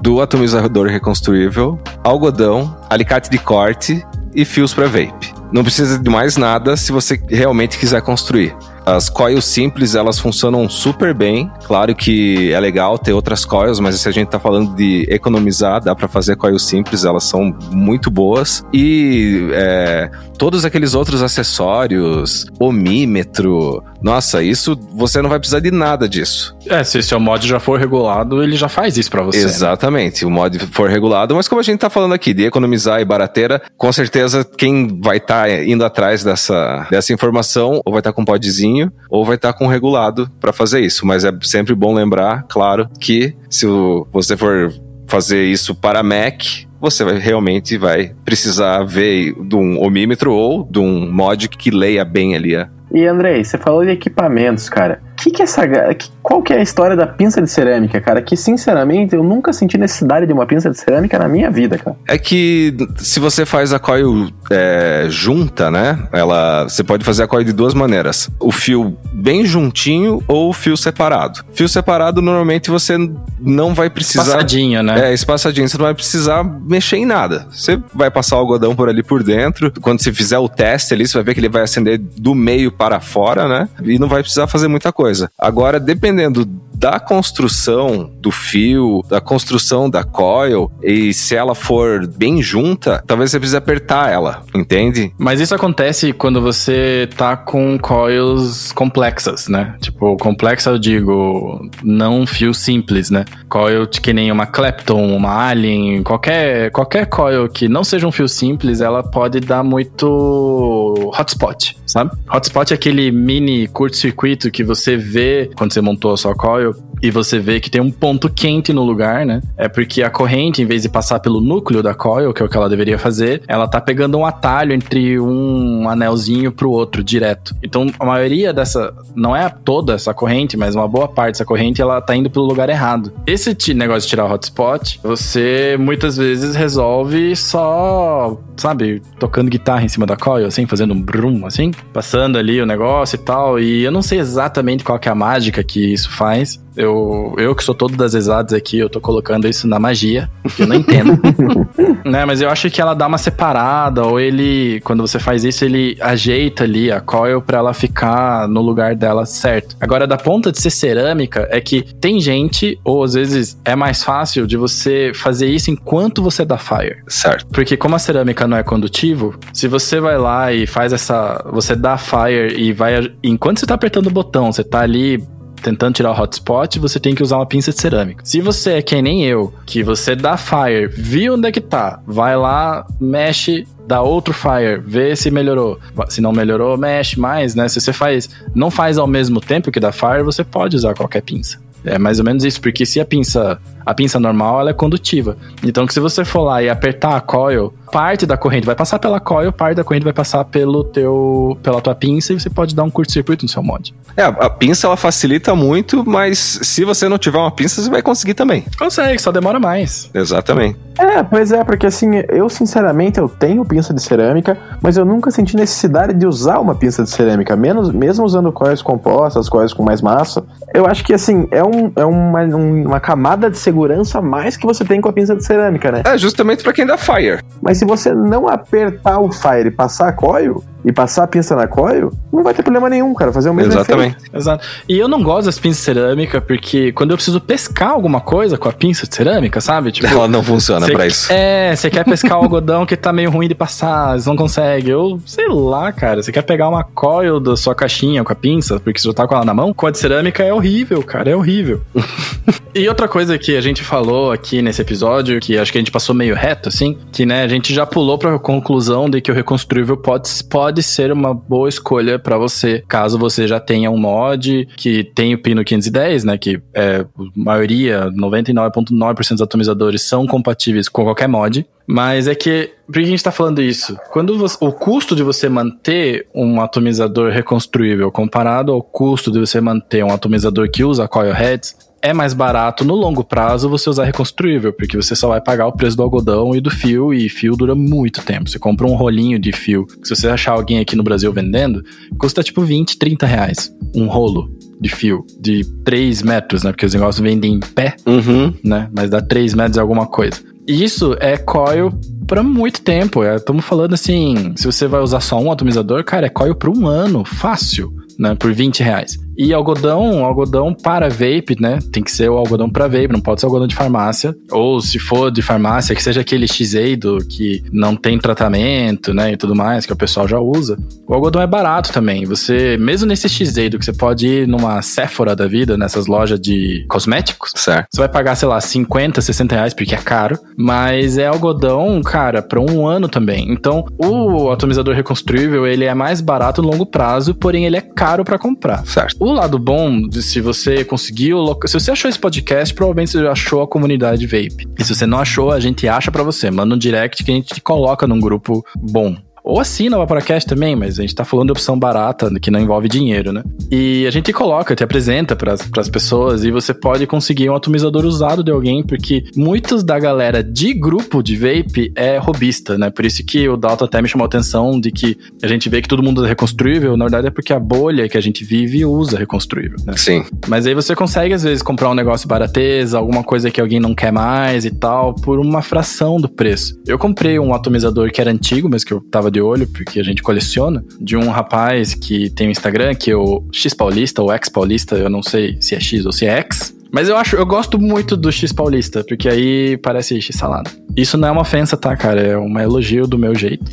Do atomizador reconstruível, algodão, alicate de corte e fios para vape. Não precisa de mais nada se você realmente quiser construir. As coils simples, elas funcionam super bem. Claro que é legal ter outras coils, mas se a gente tá falando de economizar, dá para fazer coils simples, elas são muito boas. E é, todos aqueles outros acessórios, omímetro, nossa, isso você não vai precisar de nada disso. É, se seu mod já for regulado, ele já faz isso para você. Né? Exatamente, né? o mod for regulado, mas como a gente tá falando aqui de economizar e barateira, com certeza quem vai estar tá indo atrás dessa, dessa informação ou vai estar tá com um podzinho ou vai estar com regulado para fazer isso. Mas é sempre bom lembrar, claro, que se você for fazer isso para Mac, você vai, realmente vai precisar ver de um omímetro ou de um mod que leia bem ali. E Andrei, você falou de equipamentos, cara. O que, que essa. Que qual que é a história da pinça de cerâmica, cara? Que sinceramente eu nunca senti necessidade de uma pinça de cerâmica na minha vida, cara. É que se você faz a coil é, junta, né? Ela, você pode fazer a coil de duas maneiras: o fio bem juntinho ou o fio separado. Fio separado normalmente você não vai precisar. Espaçadinho, né? É, espaçadinho. Você não vai precisar mexer em nada. Você vai passar o algodão por ali por dentro. Quando você fizer o teste ali, você vai ver que ele vai acender do meio para fora, né? E não vai precisar fazer muita coisa. Agora, dependendo da construção do fio, da construção da coil, e se ela for bem junta, talvez você precise apertar ela, entende? Mas isso acontece quando você tá com coils complexas, né? Tipo, complexa eu digo, não fio simples, né? Coil que nem uma Clapton, uma Alien, qualquer, qualquer coil que não seja um fio simples, ela pode dar muito hotspot, sabe? Hotspot é aquele mini curto-circuito que você vê quando você montou a sua coil e você vê que tem um ponto quente no lugar, né? É porque a corrente, em vez de passar pelo núcleo da coil, que é o que ela deveria fazer, ela tá pegando um atalho entre um anelzinho pro outro, direto. Então, a maioria dessa, não é toda essa corrente, mas uma boa parte dessa corrente, ela tá indo pelo lugar errado. Esse negócio de tirar o hotspot, você muitas vezes resolve só, sabe, tocando guitarra em cima da coil, assim, fazendo um brum, assim, passando ali o negócio e tal. E eu não sei exatamente qual que é a mágica que isso faz, eu, eu que sou todo das exatas aqui, eu tô colocando isso na magia, que eu não entendo. [LAUGHS] né, mas eu acho que ela dá uma separada, ou ele, quando você faz isso, ele ajeita ali a coil pra ela ficar no lugar dela certo. Agora, da ponta de ser cerâmica, é que tem gente, ou às vezes é mais fácil de você fazer isso enquanto você dá fire. Certo. Porque como a cerâmica não é condutivo, se você vai lá e faz essa. Você dá fire e vai. Enquanto você tá apertando o botão, você tá ali tentando tirar o hotspot, você tem que usar uma pinça de cerâmica. Se você é que nem eu, que você dá fire, viu onde é que tá, vai lá, mexe, dá outro fire, vê se melhorou. Se não melhorou, mexe mais, né? Se você faz, não faz ao mesmo tempo que dá fire, você pode usar qualquer pinça. É mais ou menos isso, porque se a pinça, a pinça normal, ela é condutiva. Então, que se você for lá e apertar a coil, parte da corrente vai passar pela coil, parte da corrente vai passar pelo teu, pela tua pinça e você pode dar um curto-circuito no seu mod. É, a pinça ela facilita muito, mas se você não tiver uma pinça, você vai conseguir também. Consegue, só demora mais. Exatamente. É, pois é, porque assim, eu sinceramente eu tenho pinça de cerâmica, mas eu nunca senti necessidade de usar uma pinça de cerâmica, menos, mesmo usando coils compostas, coils com mais massa. Eu acho que assim, é, um, é uma, um, uma camada de segurança a mais que você tem com a pinça de cerâmica, né? É, justamente para quem dá fire. Mas se você não apertar o fire e passar a coil, e passar a pinça na coil, não vai ter problema nenhum, cara. Fazer o mesmo Exatamente. efeito. Exato. E eu não gosto das pinças de cerâmica, porque quando eu preciso pescar alguma coisa com a pinça de cerâmica, sabe? [LAUGHS] Tipo, Ela não funciona pra isso. É, você quer pescar o algodão que tá meio ruim de passar, você não consegue. Eu sei lá, cara. Você quer pegar uma coil da sua caixinha com a pinça, porque você já tá com ela na mão? Com a de cerâmica é horrível, cara, é horrível. [LAUGHS] e outra coisa que a gente falou aqui nesse episódio, que acho que a gente passou meio reto, assim, que né, a gente já pulou pra conclusão de que o reconstruível pode, pode ser uma boa escolha pra você, caso você já tenha um mod que tem o pino 510, né, que é a maioria, 99.9% dos atomizadores são compatíveis com qualquer mod. Mas é que, por que a gente tá falando isso? Quando você- o custo de você manter um atomizador reconstruível comparado ao custo de você manter um atomizador que usa coil heads, é mais barato no longo prazo você usar reconstruível, porque você só vai pagar o preço do algodão e do fio, e fio dura muito tempo. Você compra um rolinho de fio, que se você achar alguém aqui no Brasil vendendo, custa tipo 20, 30 reais. Um rolo de fio de 3 metros, né? Porque os negócios vendem em pé Uhum. né? Mas dá 3 metros e alguma coisa. E Isso é coil pra muito tempo. Estamos falando assim, se você vai usar só um atomizador, cara, é coil por um ano, fácil, né? Por 20 reais. E algodão, algodão para vape, né? Tem que ser o algodão para vape, não pode ser algodão de farmácia. Ou se for de farmácia, que seja aquele X-Eido que não tem tratamento, né? E tudo mais, que o pessoal já usa. O algodão é barato também. Você, mesmo nesse X-Eido, que você pode ir numa Sephora da vida, nessas lojas de cosméticos, Certo. você vai pagar, sei lá, 50, 60 reais, porque é caro. Mas é algodão, cara, pra um ano também. Então, o atomizador reconstruível, ele é mais barato no longo prazo, porém ele é caro pra comprar. Certo. O lado bom de se você conseguiu. Se você achou esse podcast, provavelmente você já achou a comunidade Vape. E se você não achou, a gente acha pra você. Manda um direct que a gente te coloca num grupo bom. Ou assina o Vaporacast também, mas a gente tá falando de opção barata, que não envolve dinheiro, né? E a gente coloca, te apresenta para as pessoas e você pode conseguir um atomizador usado de alguém, porque muitos da galera de grupo de vape é robista, né? Por isso que o Dalton até me chamou a atenção de que a gente vê que todo mundo é reconstruível, na verdade é porque a bolha que a gente vive usa reconstruível, né? Sim. Mas aí você consegue, às vezes, comprar um negócio barateza, alguma coisa que alguém não quer mais e tal, por uma fração do preço. Eu comprei um atomizador que era antigo, mas que eu tava de olho, porque a gente coleciona, de um rapaz que tem um Instagram, que é o X Paulista, ou X Paulista, eu não sei se é X ou se é X. Mas eu acho, eu gosto muito do X Paulista, porque aí parece X salada. Isso não é uma ofensa, tá, cara? É um elogio do meu jeito.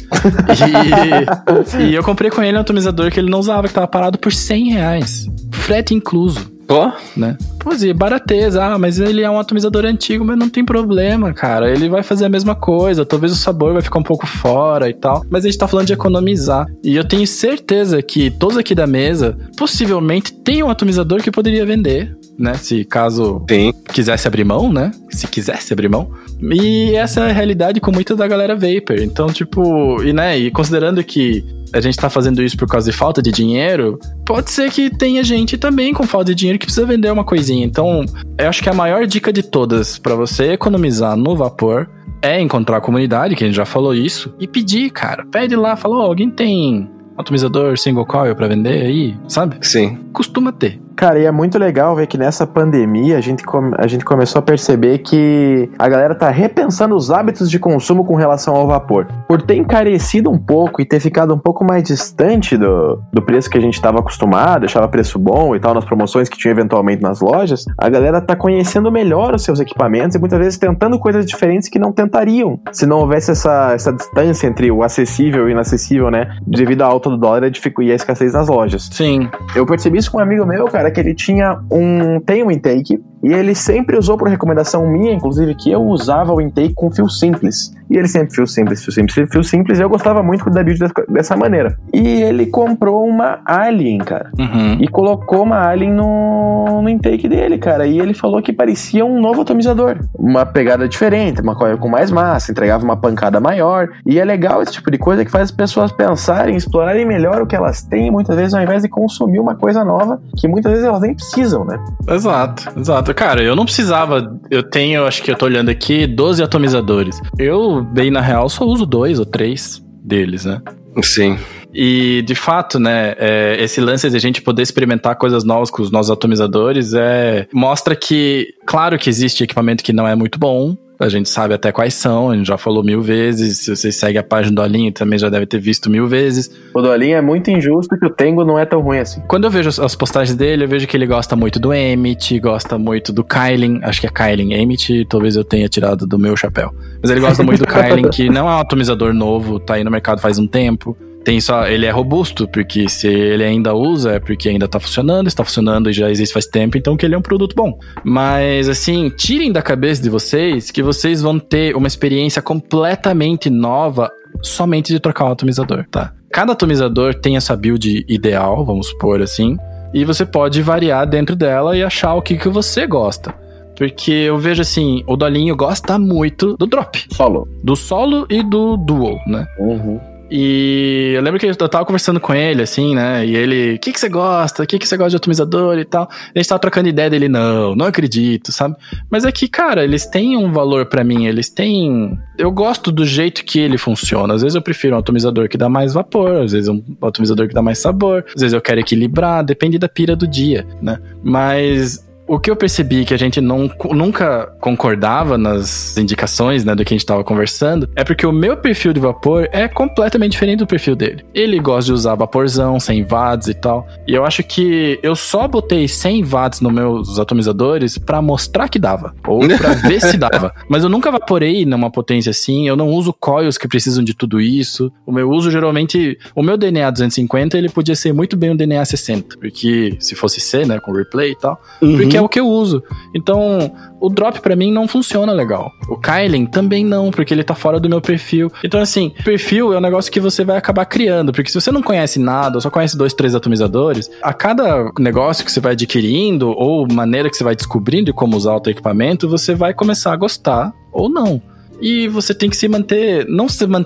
E, [LAUGHS] e eu comprei com ele um atomizador que ele não usava, que tava parado por 100 reais. Frete incluso. Pô, né? Pois é, barateza. Ah, mas ele é um atomizador antigo, mas não tem problema, cara. Ele vai fazer a mesma coisa. Talvez o sabor vai ficar um pouco fora e tal. Mas a gente tá falando de economizar. E eu tenho certeza que todos aqui da mesa possivelmente tem um atomizador que poderia vender. Né? Se caso Sim. quisesse abrir mão, né? Se quisesse abrir mão. E essa é a realidade com muita da galera Vapor. Então, tipo, e né, e considerando que a gente tá fazendo isso por causa de falta de dinheiro, pode ser que tenha gente também com falta de dinheiro que precisa vender uma coisinha. Então, eu acho que a maior dica de todas para você economizar no vapor é encontrar a comunidade, que a gente já falou isso, e pedir, cara. Pede lá, falou, oh, alguém tem atomizador single coil para vender aí, sabe? Sim. Costuma ter. Cara, e é muito legal ver que nessa pandemia a gente, a gente começou a perceber que a galera tá repensando os hábitos de consumo com relação ao vapor. Por ter encarecido um pouco e ter ficado um pouco mais distante do, do preço que a gente estava acostumado, deixava preço bom e tal, nas promoções que tinha eventualmente nas lojas, a galera tá conhecendo melhor os seus equipamentos e muitas vezes tentando coisas diferentes que não tentariam se não houvesse essa, essa distância entre o acessível e o inacessível, né? Devido à alta do dólar e a escassez nas lojas. Sim. Eu percebi isso com um amigo meu, cara, que ele tinha um. tem um intake e ele sempre usou por recomendação minha, inclusive, que eu usava o intake com fio simples. E ele sempre fio simples, fio simples, fio simples. E eu gostava muito da build dessa maneira. E ele comprou uma Alien, cara. Uhum. E colocou uma Alien no, no intake dele, cara. E ele falou que parecia um novo atomizador. Uma pegada diferente, uma coisa com mais massa, entregava uma pancada maior. E é legal esse tipo de coisa que faz as pessoas pensarem, explorarem melhor o que elas têm, muitas vezes, ao invés de consumir uma coisa nova, que muitas vezes elas nem precisam, né? Exato, exato. Cara, eu não precisava. Eu tenho, acho que eu tô olhando aqui, 12 atomizadores. Eu, bem na real, só uso dois ou três deles, né? Sim. E, de fato, né, é, esse lance de a gente poder experimentar coisas novas com os nossos atomizadores é, mostra que, claro que existe equipamento que não é muito bom, a gente sabe até quais são, a gente já falou mil vezes. Se vocês seguem a página do Alinho, também já deve ter visto mil vezes. O do Alinho é muito injusto que o Tengo não é tão ruim assim. Quando eu vejo as postagens dele, eu vejo que ele gosta muito do Emmet, gosta muito do Kylen, acho que é Kylen Emmet, talvez eu tenha tirado do meu chapéu. Mas ele gosta muito do Kylen, [LAUGHS] que não é um atomizador novo, tá aí no mercado faz um tempo tem só ele é robusto, porque se ele ainda usa é porque ainda tá funcionando, está funcionando e já existe faz tempo, então que ele é um produto bom. Mas assim, tirem da cabeça de vocês que vocês vão ter uma experiência completamente nova somente de trocar o atomizador, tá? Cada atomizador tem essa build ideal, vamos supor assim, e você pode variar dentro dela e achar o que, que você gosta. Porque eu vejo assim, o Dolinho gosta muito do drop. Solo. Do solo e do dual, né? Uhum. E eu lembro que eu tava conversando com ele, assim, né? E ele, o que, que você gosta? O que, que você gosta de atomizador e tal? E a gente tava trocando ideia dele, não, não acredito, sabe? Mas é que, cara, eles têm um valor para mim, eles têm. Eu gosto do jeito que ele funciona. Às vezes eu prefiro um atomizador que dá mais vapor, às vezes um atomizador que dá mais sabor, às vezes eu quero equilibrar, depende da pira do dia, né? Mas o que eu percebi que a gente não, nunca concordava nas indicações, né, do que a gente tava conversando, é porque o meu perfil de vapor é completamente diferente do perfil dele. Ele gosta de usar vaporzão, 100 watts e tal. E eu acho que eu só botei 100 watts nos meus atomizadores para mostrar que dava, ou para [LAUGHS] ver se dava. Mas eu nunca vaporei numa potência assim, eu não uso coils que precisam de tudo isso. O meu uso geralmente, o meu DNA 250, ele podia ser muito bem um DNA 60, porque se fosse C, né, com replay e tal, uhum. porque é o que eu uso. Então, o drop para mim não funciona legal. O Kylen também não, porque ele tá fora do meu perfil. Então, assim, perfil é um negócio que você vai acabar criando, porque se você não conhece nada, ou só conhece dois, três atomizadores, a cada negócio que você vai adquirindo, ou maneira que você vai descobrindo de como usar o teu equipamento, você vai começar a gostar ou não. E você tem que se manter. Não, se man,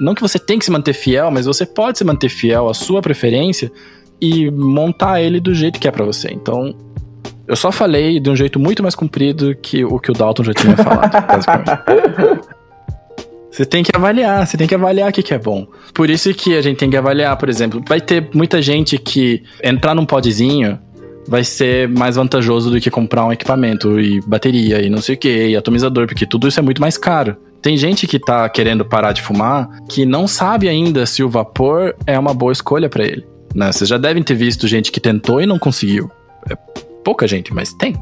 não que você tem que se manter fiel, mas você pode se manter fiel à sua preferência e montar ele do jeito que é para você. Então, eu só falei de um jeito muito mais comprido que o que o Dalton já tinha falado, [LAUGHS] basicamente. Você tem que avaliar, você tem que avaliar o que, que é bom. Por isso que a gente tem que avaliar, por exemplo, vai ter muita gente que entrar num podzinho vai ser mais vantajoso do que comprar um equipamento e bateria e não sei o que, e atomizador, porque tudo isso é muito mais caro. Tem gente que tá querendo parar de fumar que não sabe ainda se o vapor é uma boa escolha para ele. Né? Vocês já devem ter visto gente que tentou e não conseguiu. É pouca gente, mas tem.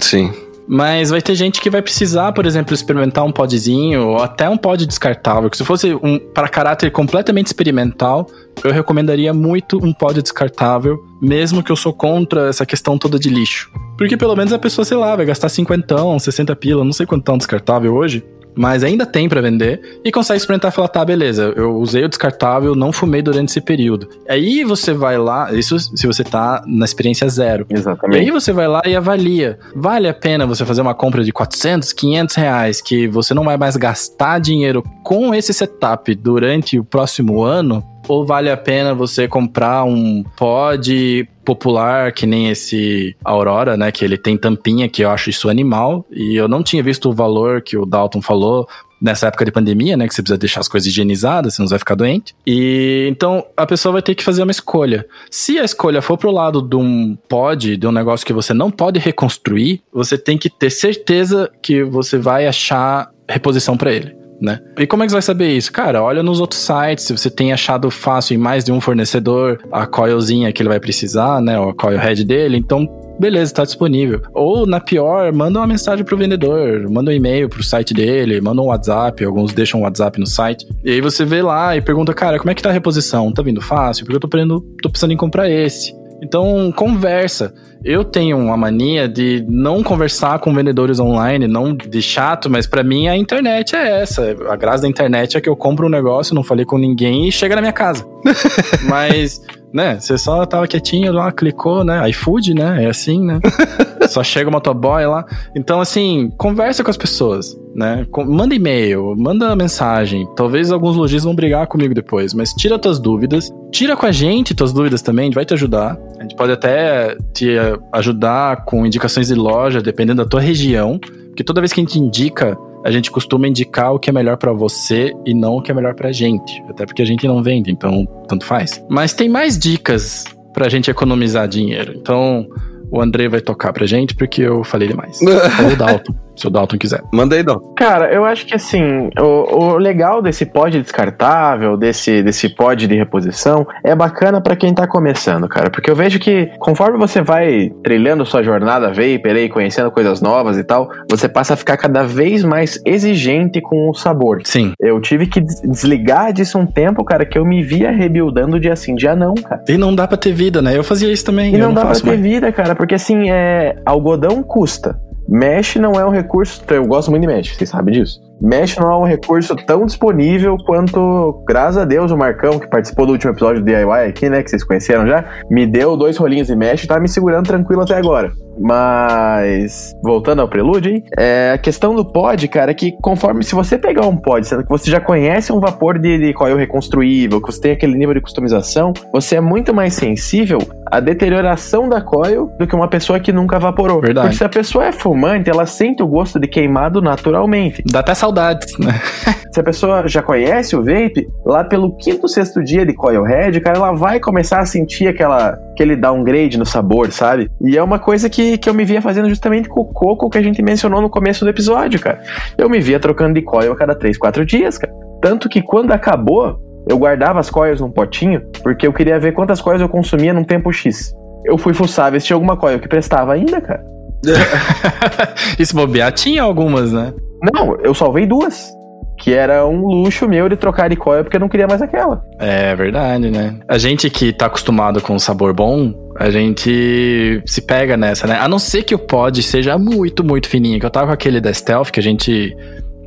Sim. Mas vai ter gente que vai precisar, por exemplo, experimentar um podzinho ou até um pod descartável. Que se fosse um para caráter completamente experimental, eu recomendaria muito um pod descartável, mesmo que eu sou contra essa questão toda de lixo. Porque pelo menos a pessoa, sei lá, vai gastar 50, 60 pila, não sei quanto tão descartável hoje mas ainda tem para vender e consegue experimentar e falar, tá, beleza, eu usei o descartável, não fumei durante esse período. Aí você vai lá, isso se você tá na experiência zero. Exatamente. E aí você vai lá e avalia. Vale a pena você fazer uma compra de 400, 500 reais que você não vai mais gastar dinheiro com esse setup durante o próximo ano? Ou vale a pena você comprar um pod popular, que nem esse Aurora, né? Que ele tem tampinha, que eu acho isso animal. E eu não tinha visto o valor que o Dalton falou nessa época de pandemia, né? Que você precisa deixar as coisas higienizadas, senão você vai ficar doente. E então a pessoa vai ter que fazer uma escolha. Se a escolha for pro lado de um pod, de um negócio que você não pode reconstruir, você tem que ter certeza que você vai achar reposição para ele né? E como é que você vai saber isso? Cara, olha nos outros sites, se você tem achado fácil em mais de um fornecedor a coilzinha que ele vai precisar, né? A coil head dele, então beleza, está disponível. Ou, na pior, manda uma mensagem pro vendedor, manda um e-mail pro site dele, manda um WhatsApp, alguns deixam um WhatsApp no site. E aí você vê lá e pergunta, cara, como é que tá a reposição? Tá vindo fácil? Porque eu tô, precisando, tô precisando em comprar esse. Então, conversa. Eu tenho uma mania de não conversar com vendedores online, não de chato, mas para mim a internet é essa. A graça da internet é que eu compro um negócio, não falei com ninguém e chega na minha casa. [LAUGHS] mas, né, você só tava quietinho lá, clicou, né? iFood, né? É assim, né? [LAUGHS] só chega o motoboy lá. Então, assim, conversa com as pessoas, né? Manda e-mail, manda mensagem. Talvez alguns lojistas vão brigar comigo depois, mas tira tuas dúvidas. Tira com a gente tuas dúvidas também, a gente vai te ajudar. A gente pode até te ajudar com indicações de loja, dependendo da tua região. Porque toda vez que a gente indica, a gente costuma indicar o que é melhor para você e não o que é melhor pra gente. Até porque a gente não vende, então tanto faz. Mas tem mais dicas pra gente economizar dinheiro. Então, o André vai tocar pra gente porque eu falei demais. Ou o Dalton se o Dalton quiser. Manda aí, Dalton. Cara, eu acho que assim, o, o legal desse pod descartável, desse, desse pod de reposição, é bacana para quem tá começando, cara. Porque eu vejo que conforme você vai trilhando sua jornada vapor aí, conhecendo coisas novas e tal, você passa a ficar cada vez mais exigente com o sabor. Sim. Eu tive que desligar disso um tempo, cara, que eu me via rebuildando dia sim, dia não, cara. E não dá pra ter vida, né? Eu fazia isso também. E não, não dá pra ter mais. vida, cara, porque assim, é, algodão custa. Mesh não é um recurso. Eu gosto muito de Mesh, vocês sabem disso. Mesh não é um recurso tão disponível quanto, graças a Deus, o Marcão, que participou do último episódio do DIY aqui, né? Que vocês conheceram já, me deu dois rolinhos de Mesh e tá me segurando tranquilo até agora. Mas, voltando ao prelúdio, hein? É, a questão do pod, cara, é que conforme, se você pegar um pod, sendo que você já conhece um vapor de, de coil reconstruível, que você tem aquele nível de customização, você é muito mais sensível à deterioração da coil do que uma pessoa que nunca vaporou. Verdade. Porque se a pessoa é fumante, ela sente o gosto de queimado naturalmente. Dá até saudades, né? [LAUGHS] Se a pessoa já conhece o vape, lá pelo quinto, sexto dia de coil head, cara, ela vai começar a sentir aquela, aquele downgrade no sabor, sabe? E é uma coisa que, que eu me via fazendo justamente com o coco que a gente mencionou no começo do episódio, cara. Eu me via trocando de coil a cada três, quatro dias, cara. Tanto que quando acabou, eu guardava as coils num potinho, porque eu queria ver quantas coils eu consumia num tempo X. Eu fui fuçar, ver se tinha alguma coil que prestava ainda, cara. [LAUGHS] e se bobear, tinha algumas, né? Não, eu salvei duas. Que era um luxo meu de trocar de coil porque eu não queria mais aquela. É verdade, né? A gente que tá acostumado com um sabor bom, a gente se pega nessa, né? A não ser que o pod seja muito, muito fininho. Que eu tava com aquele da Stealth que a gente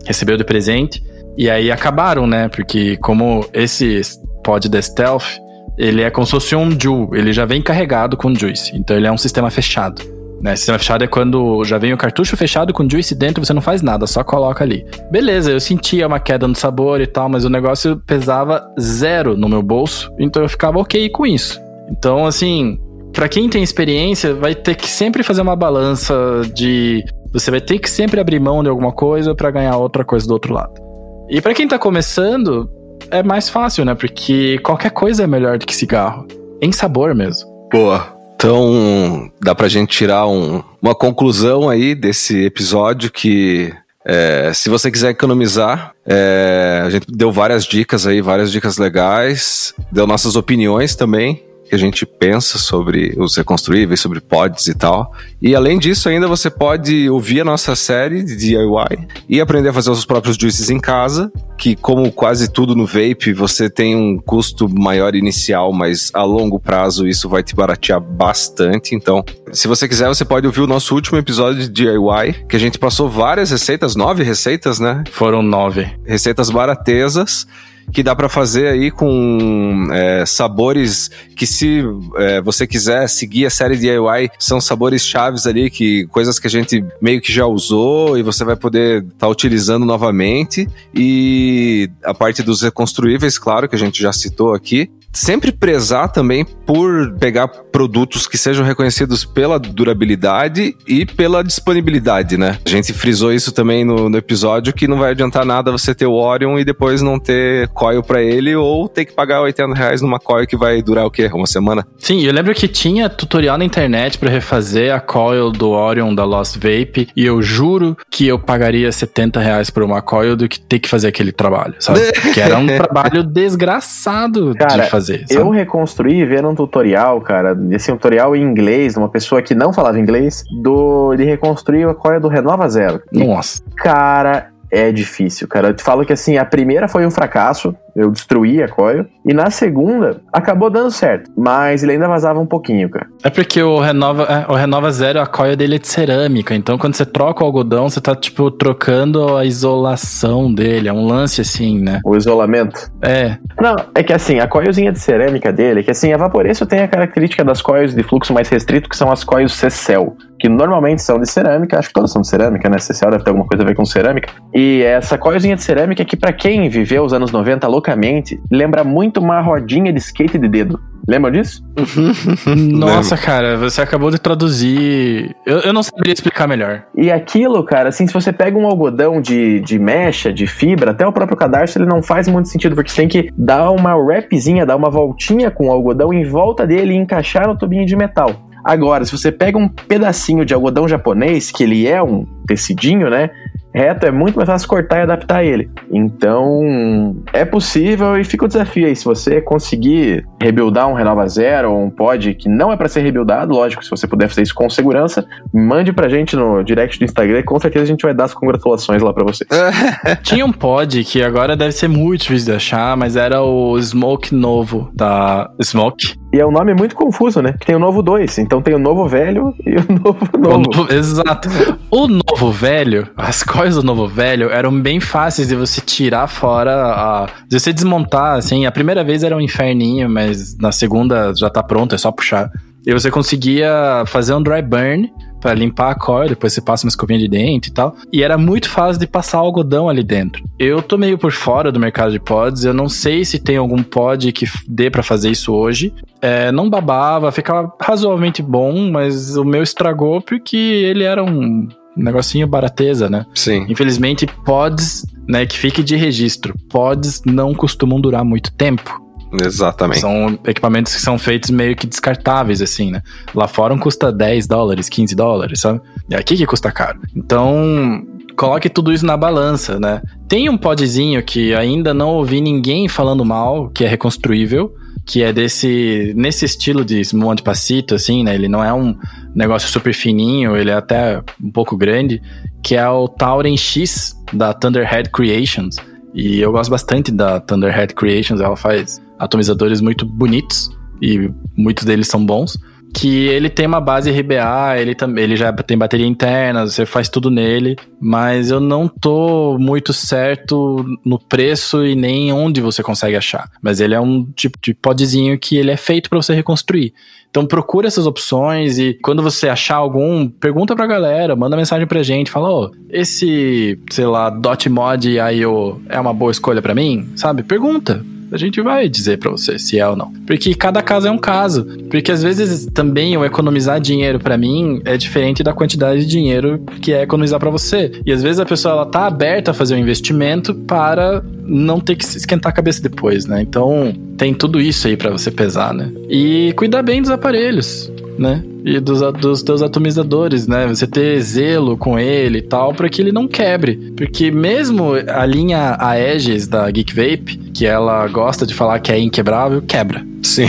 recebeu de presente. E aí acabaram, né? Porque como esse pod da Stealth, ele é como se fosse um. Ele já vem carregado com Juice. Então ele é um sistema fechado. Né? Sistema fechado é quando já vem o cartucho fechado com juice dentro, você não faz nada, só coloca ali. Beleza, eu sentia uma queda no sabor e tal, mas o negócio pesava zero no meu bolso, então eu ficava ok com isso. Então, assim, para quem tem experiência, vai ter que sempre fazer uma balança de você vai ter que sempre abrir mão de alguma coisa para ganhar outra coisa do outro lado. E para quem tá começando, é mais fácil, né? Porque qualquer coisa é melhor do que cigarro. Em sabor mesmo. Boa. Então, dá pra gente tirar um, uma conclusão aí desse episódio que é, se você quiser economizar, é, a gente deu várias dicas aí, várias dicas legais, deu nossas opiniões também que a gente pensa sobre os reconstruíveis, sobre pods e tal. E além disso, ainda você pode ouvir a nossa série de DIY e aprender a fazer os próprios juices em casa, que como quase tudo no vape, você tem um custo maior inicial, mas a longo prazo isso vai te baratear bastante. Então, se você quiser, você pode ouvir o nosso último episódio de DIY, que a gente passou várias receitas, nove receitas, né? Foram nove. Receitas baratezas que dá para fazer aí com é, sabores que se é, você quiser seguir a série DIY, são sabores chaves ali, que coisas que a gente meio que já usou e você vai poder estar tá utilizando novamente. E a parte dos reconstruíveis, claro, que a gente já citou aqui sempre prezar também por pegar produtos que sejam reconhecidos pela durabilidade e pela disponibilidade, né? A gente frisou isso também no, no episódio que não vai adiantar nada você ter o Orion e depois não ter coil para ele ou ter que pagar 80 reais numa coil que vai durar o quê? Uma semana? Sim, eu lembro que tinha tutorial na internet para refazer a coil do Orion da Lost Vape e eu juro que eu pagaria 70 reais por uma coil do que ter que fazer aquele trabalho, sabe? [LAUGHS] que era um trabalho desgraçado Cara, de fazer fazer. Sabe? Eu reconstruí vendo um tutorial, cara, esse um tutorial em inglês, uma pessoa que não falava inglês, do ele reconstruiu a coia do Renova Zero. Nossa. E, cara, é difícil, cara. Eu te falo que assim, a primeira foi um fracasso, eu destruí a coil, e na segunda acabou dando certo, mas ele ainda vazava um pouquinho, cara. É porque o Renova, é, o Renova Zero, a coil dele é de cerâmica, então quando você troca o algodão, você tá, tipo, trocando a isolação dele, é um lance assim, né? O isolamento? É. Não, é que assim, a coilzinha de cerâmica dele, é que assim, a Vaporeço tem a característica das coils de fluxo mais restrito, que são as coils C-Cell que normalmente são de cerâmica, acho que todas são de cerâmica, né? CCL deve ter alguma coisa a ver com cerâmica. E essa coisinha de cerâmica que para quem viveu os anos 90 loucamente, lembra muito uma rodinha de skate de dedo. Lembra disso? [LAUGHS] Nossa, cara, você acabou de traduzir. Eu, eu não saberia explicar melhor. E aquilo, cara, assim, se você pega um algodão de, de mecha, de fibra, até o próprio cadarço, ele não faz muito sentido, porque você tem que dar uma wrapzinha, dar uma voltinha com o algodão em volta dele e encaixar no tubinho de metal. Agora, se você pega um pedacinho de algodão japonês, que ele é um tecidinho, né? reto, é muito mais fácil cortar e adaptar ele. Então, é possível e fica o desafio aí. Se você conseguir rebuildar um Renova Zero ou um pod que não é para ser rebuildado, lógico, se você puder fazer isso com segurança, mande pra gente no direct do Instagram, com certeza a gente vai dar as congratulações lá para você. [LAUGHS] Tinha um pod que agora deve ser muito difícil de achar, mas era o Smoke novo da Smoke. E é um nome muito confuso, né? Que tem o novo 2. Então tem o novo velho e o novo novo. O novo exato. O novo velho, as coisas do novo velho eram bem fáceis de você tirar fora, a, de você desmontar, assim. A primeira vez era um inferninho, mas na segunda já tá pronto, é só puxar. E você conseguia fazer um dry burn para limpar a cor, depois você passa uma escovinha de dente e tal. E era muito fácil de passar algodão ali dentro. Eu tô meio por fora do mercado de pods, eu não sei se tem algum pod que dê para fazer isso hoje. É, não babava, ficava razoavelmente bom, mas o meu estragou porque ele era um negocinho barateza, né? Sim. Infelizmente, pods, né, que fique de registro, pods não costumam durar muito tempo. Exatamente. São equipamentos que são feitos meio que descartáveis, assim, né? Lá fora custa 10 dólares, 15 dólares, sabe? E aqui que custa caro. Então, coloque tudo isso na balança, né? Tem um podzinho que ainda não ouvi ninguém falando mal, que é reconstruível, que é desse nesse estilo de Monte Passito, assim, né? Ele não é um negócio super fininho, ele é até um pouco grande, que é o Tauren X da Thunderhead Creations. E eu gosto bastante da Thunderhead Creations, ela faz atomizadores muito bonitos e muitos deles são bons. que ele tem uma base RBA, ele, também ele já tem bateria interna, você faz tudo nele, mas eu não tô muito certo no preço e nem onde você consegue achar. Mas ele é um tipo de podzinho que ele é feito para você reconstruir. Então procura essas opções e quando você achar algum, pergunta pra galera, manda mensagem pra gente, fala, ó, oh, esse, sei lá, .mod IO é uma boa escolha para mim? Sabe? Pergunta a gente vai dizer para você se é ou não. Porque cada caso é um caso. Porque às vezes também o economizar dinheiro para mim é diferente da quantidade de dinheiro que é economizar para você. E às vezes a pessoa ela tá aberta a fazer um investimento para não ter que se esquentar a cabeça depois, né? Então tem tudo isso aí para você pesar, né? E cuidar bem dos aparelhos né? E dos, dos teus atomizadores, né? Você ter zelo com ele e tal, para que ele não quebre. Porque mesmo a linha Aegis da Geek Vape, que ela gosta de falar que é inquebrável, quebra. Sim.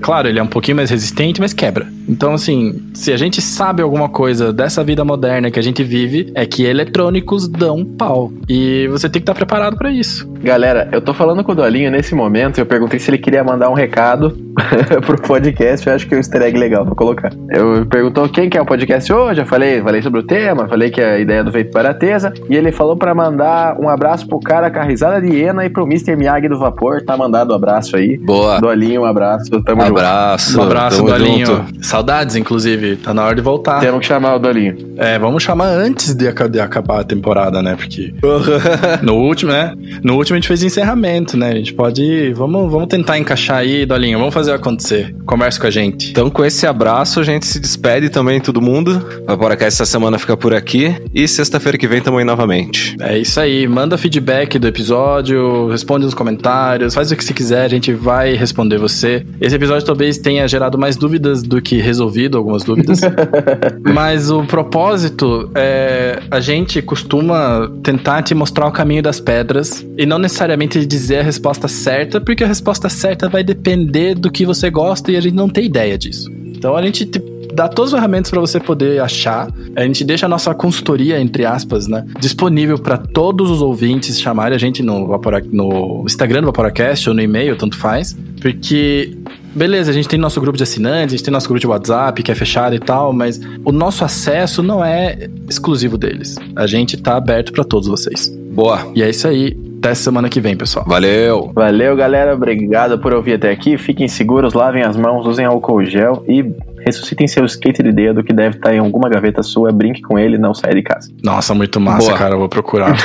Claro, ele é um pouquinho mais resistente, mas quebra. Então, assim, se a gente sabe alguma coisa dessa vida moderna que a gente vive, é que eletrônicos dão pau. E você tem que estar preparado para isso. Galera, eu tô falando com o Dolinho nesse momento, eu perguntei se ele queria mandar um recado [LAUGHS] pro podcast, eu acho que é um easter egg legal pra colocar. Eu perguntou quem quer o podcast hoje, eu falei, falei sobre o tema, falei que é a ideia do Vape Barateza, e ele falou para mandar um abraço pro cara com a risada de hiena e pro Mr. Miyagi do Vapor, tá mandado um abraço aí. Boa. Dolinho, um abraço, tamo um abraço. Um abraço, Dolinho. junto. Saudades, inclusive. Tá na hora de voltar. Temos que chamar o Dolinho. É, vamos chamar antes de, de acabar a temporada, né? Porque [LAUGHS] no último, né? No último a gente fez encerramento, né? A gente pode. Vamos, vamos tentar encaixar aí, Dolinho. Vamos fazer acontecer. Comércio com a gente. Então, com esse abraço, a gente se despede também, todo mundo. A Poracast essa semana fica por aqui. E sexta-feira que vem tamo aí novamente. É isso aí. Manda feedback do episódio, responde nos comentários, faz o que você quiser, a gente vai responder você. Esse episódio talvez tenha gerado mais dúvidas do que resolvido, algumas dúvidas. [LAUGHS] Mas o propósito é a gente costuma tentar te mostrar o caminho das pedras e não necessariamente dizer a resposta certa, porque a resposta certa vai depender do que você gosta e a gente não tem ideia disso. Então a gente te dá todas as ferramentas para você poder achar. A gente deixa a nossa consultoria, entre aspas, né, disponível para todos os ouvintes chamarem a gente no, Vapora, no Instagram do Vaporacast ou no e-mail, tanto faz. Porque beleza, a gente tem nosso grupo de assinantes, a gente tem nosso grupo de WhatsApp que é fechado e tal, mas o nosso acesso não é exclusivo deles. A gente tá aberto para todos vocês. Boa. E é isso aí. Até semana que vem, pessoal. Valeu. Valeu, galera. Obrigado por ouvir até aqui. Fiquem seguros, lavem as mãos, usem álcool gel e ressuscitem seu skate de dedo que deve estar em alguma gaveta sua. Brinque com ele, não saia de casa. Nossa, muito massa, Boa. cara. Eu vou procurar.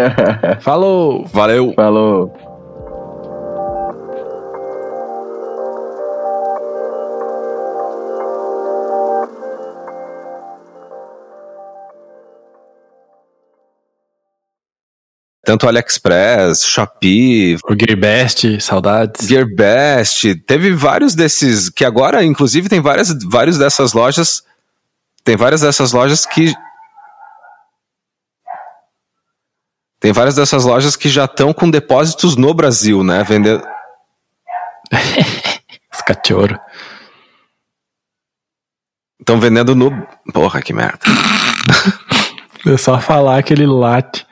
[LAUGHS] Falou! Valeu. Falou. Tanto AliExpress, Shopee, O Gearbest, saudades. Gearbest, teve vários desses, que agora, inclusive, tem várias, vários dessas lojas, tem várias dessas lojas que tem várias dessas lojas que já estão com depósitos no Brasil, né, vendendo Os [LAUGHS] cachorro. estão vendendo no, porra, que merda. [LAUGHS] É só falar que ele late.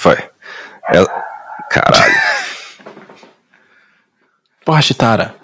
Foi. É- Caralho. Porra, Chitara.